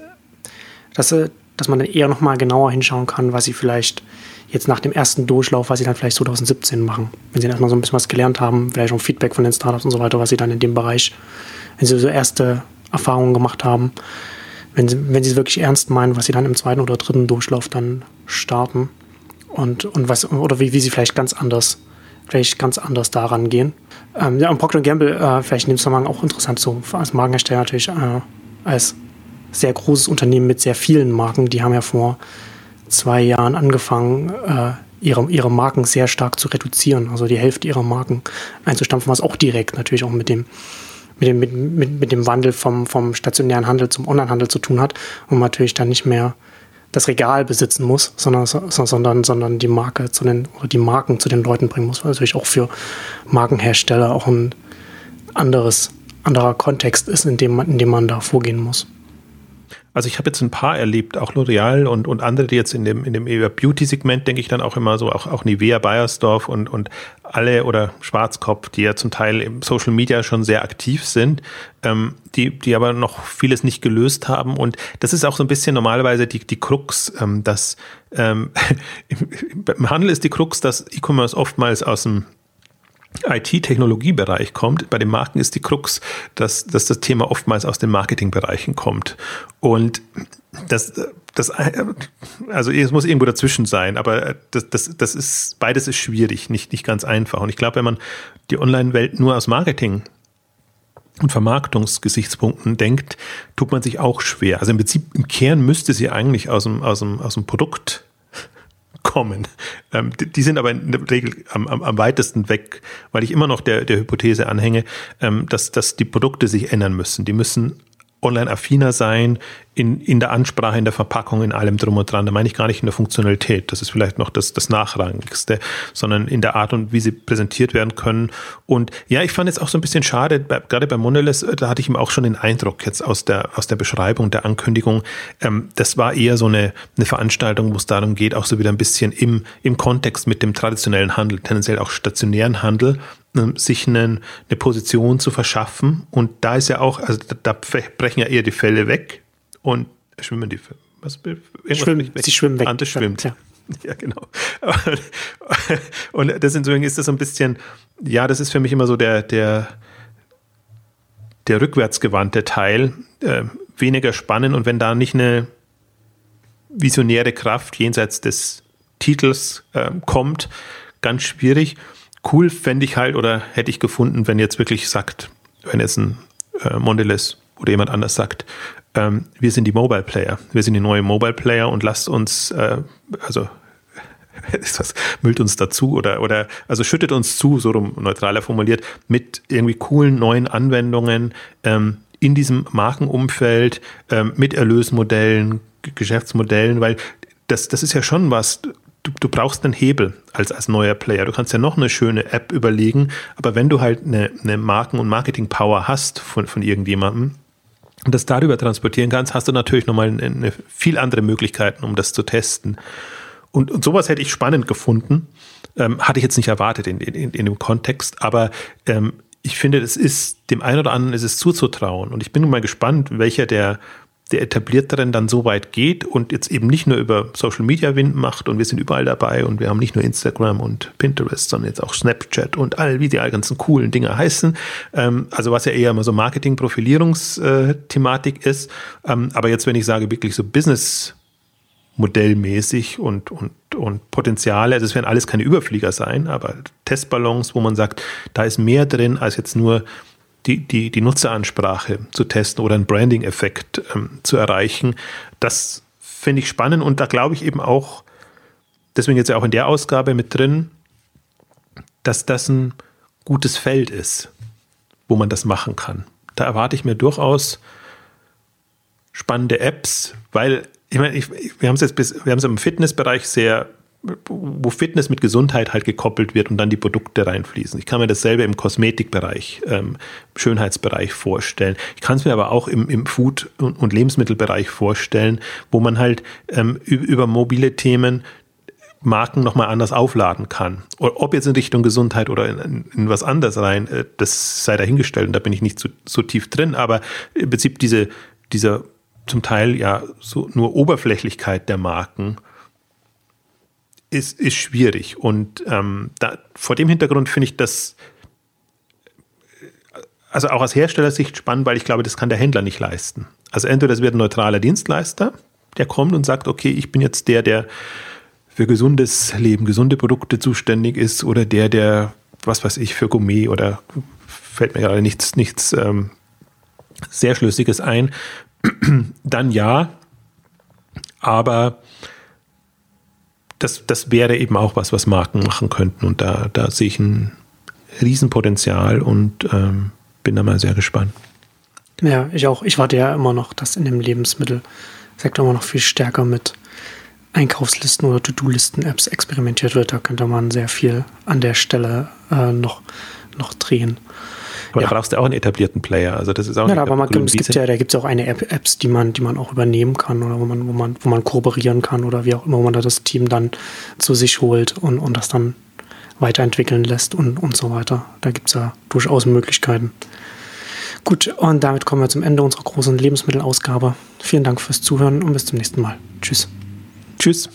dass, äh, dass man dann eher nochmal genauer hinschauen kann, was sie vielleicht jetzt nach dem ersten Durchlauf, was sie dann vielleicht 2017 machen. Wenn sie dann erstmal so ein bisschen was gelernt haben, vielleicht auch Feedback von den Startups und so weiter, was sie dann in dem Bereich, wenn sie so erste Erfahrungen gemacht haben, wenn sie, wenn sie es wirklich ernst meinen, was sie dann im zweiten oder dritten Durchlauf dann starten und, und was, oder wie, wie sie vielleicht ganz anders, vielleicht ganz anders daran gehen. Ähm, ja, und Procter Gamble, äh, vielleicht in dem Zusammenhang auch interessant, so als Markenhersteller natürlich, äh, als sehr großes Unternehmen mit sehr vielen Marken. Die haben ja vor zwei Jahren angefangen, äh, ihre, ihre Marken sehr stark zu reduzieren, also die Hälfte ihrer Marken einzustampfen, was auch direkt natürlich auch mit dem, mit dem, mit, mit, mit dem Wandel vom, vom stationären Handel zum Onlinehandel zu tun hat und man natürlich dann nicht mehr das Regal besitzen muss, sondern, sondern, sondern die Marke zu den, oder die Marken zu den Leuten bringen muss, weil natürlich auch für Markenhersteller auch ein anderes, anderer Kontext ist, in dem man, in dem man da vorgehen muss. Also ich habe jetzt ein paar erlebt, auch L'Oreal und, und andere, die jetzt in dem, in dem Beauty-Segment, denke ich dann auch immer so, auch, auch Nivea, Bayersdorf und, und alle oder Schwarzkopf, die ja zum Teil im Social Media schon sehr aktiv sind, ähm, die, die aber noch vieles nicht gelöst haben. Und das ist auch so ein bisschen normalerweise die, die Krux, ähm, dass ähm, im Handel ist die Krux, dass E-Commerce oftmals aus dem IT-Technologiebereich kommt. Bei den Marken ist die Krux, dass, dass das Thema oftmals aus den Marketingbereichen kommt. Und das, das, also es muss irgendwo dazwischen sein, aber das, das, das ist, beides ist schwierig, nicht, nicht ganz einfach. Und ich glaube, wenn man die Online-Welt nur aus Marketing und Vermarktungsgesichtspunkten denkt, tut man sich auch schwer. Also im Prinzip, im Kern müsste sie eigentlich aus dem, aus dem, aus dem Produkt kommen. Ähm, die, die, sind aber in der Regel am, am, am, weitesten weg, weil ich immer noch der, der Hypothese anhänge, ähm, dass, dass die Produkte sich ändern müssen. Die müssen online affiner sein in, in der Ansprache, in der Verpackung, in allem drum und dran. Da meine ich gar nicht in der Funktionalität, das ist vielleicht noch das, das Nachrangigste, sondern in der Art und wie sie präsentiert werden können. Und ja, ich fand jetzt auch so ein bisschen schade, bei, gerade bei Mondelez, äh, da hatte ich ihm auch schon den Eindruck jetzt aus der, aus der Beschreibung, der Ankündigung, ähm, das war eher so eine, eine Veranstaltung, wo es darum geht, auch so wieder ein bisschen im, im Kontext mit dem traditionellen Handel, tendenziell auch stationären Handel, sich einen, eine Position zu verschaffen. Und da ist ja auch, also da, da brechen ja eher die Fälle weg und schwimmen die was, schwimmen, Sie schwimmen weg. Ante schwimmt. Ja. ja, genau. Und deswegen ist das so ein bisschen, ja, das ist für mich immer so der, der, der rückwärtsgewandte Teil, äh, weniger spannend und wenn da nicht eine visionäre Kraft jenseits des Titels äh, kommt, ganz schwierig. Cool fände ich halt oder hätte ich gefunden, wenn jetzt wirklich sagt, wenn jetzt ein äh, Mondelez oder jemand anders sagt, ähm, wir sind die Mobile Player, wir sind die neue Mobile Player und lasst uns, äh, also ist das, müllt uns dazu oder, oder also schüttet uns zu, so rum neutraler formuliert, mit irgendwie coolen neuen Anwendungen ähm, in diesem Markenumfeld, ähm, mit Erlösmodellen, Geschäftsmodellen, weil das, das ist ja schon was, du, du brauchst einen Hebel als, als neuer Player. Du kannst ja noch eine schöne App überlegen, aber wenn du halt eine, eine Marken- und Marketing-Power hast von, von irgendjemandem, und das darüber transportieren kannst, hast du natürlich nochmal eine, eine viel andere Möglichkeiten, um das zu testen. Und, und sowas hätte ich spannend gefunden. Ähm, hatte ich jetzt nicht erwartet in, in, in dem Kontext, aber ähm, ich finde, es ist dem einen oder anderen ist es zuzutrauen. Und ich bin mal gespannt, welcher der der etablierteren dann so weit geht und jetzt eben nicht nur über Social Media Wind macht und wir sind überall dabei und wir haben nicht nur Instagram und Pinterest, sondern jetzt auch Snapchat und all, wie die all ganzen coolen Dinge heißen. Ähm, also was ja eher immer so Marketing-Profilierungsthematik ist. Ähm, aber jetzt, wenn ich sage, wirklich so Business modellmäßig und, und, und Potenziale, also es werden alles keine Überflieger sein, aber Testballons, wo man sagt, da ist mehr drin als jetzt nur die, die, die Nutzeransprache zu testen oder einen Branding-Effekt ähm, zu erreichen. Das finde ich spannend und da glaube ich eben auch, deswegen jetzt ja auch in der Ausgabe mit drin, dass das ein gutes Feld ist, wo man das machen kann. Da erwarte ich mir durchaus spannende Apps, weil ich meine, ich, wir haben es jetzt bis, wir haben es im Fitnessbereich sehr wo Fitness mit Gesundheit halt gekoppelt wird und dann die Produkte reinfließen. Ich kann mir dasselbe im Kosmetikbereich, ähm, Schönheitsbereich vorstellen. Ich kann es mir aber auch im, im Food- und, Lebensmittelbereich vorstellen, wo man halt ähm, über mobile Themen Marken nochmal anders aufladen kann. Ob jetzt in Richtung Gesundheit oder in, in, was anderes rein, äh, das sei dahingestellt und da bin ich nicht so, so tief drin, aber im Prinzip diese, dieser zum Teil ja so nur Oberflächlichkeit der Marken ist, ist schwierig. Und ähm, da, vor dem Hintergrund finde ich das also auch aus Herstellersicht spannend, weil ich glaube, das kann der Händler nicht leisten. Also entweder es wird ein neutraler Dienstleister, der kommt und sagt, okay, ich bin jetzt der, der für gesundes Leben, gesunde Produkte zuständig ist oder der, der, was weiß ich, für Gourmet oder fällt mir gerade nichts, nichts ähm, sehr Schlüssiges ein, dann ja. Aber das, das wäre eben auch was, was Marken machen könnten. Und da, da sehe ich ein Riesenpotenzial und ähm, bin da mal sehr gespannt. Ja, ich auch. Ich warte ja immer noch, dass in dem Lebensmittelsektor immer noch viel stärker mit Einkaufslisten oder To-Do-Listen-Apps experimentiert wird. Da könnte man sehr viel an der Stelle äh, noch, noch drehen. Aber ja. da brauchst du auch einen etablierten Player. Also das ist auch ja, aber man, es gibt ja, da gibt es auch eine App, Apps, die man, die man auch übernehmen kann oder wo man, wo man, wo man kooperieren kann oder wie auch immer, wo man da das Team dann zu sich holt und, und das dann weiterentwickeln lässt und, und so weiter. Da gibt es ja durchaus Möglichkeiten. Gut, und damit kommen wir zum Ende unserer großen Lebensmittelausgabe. Vielen Dank fürs Zuhören und bis zum nächsten Mal. Tschüss. Tschüss.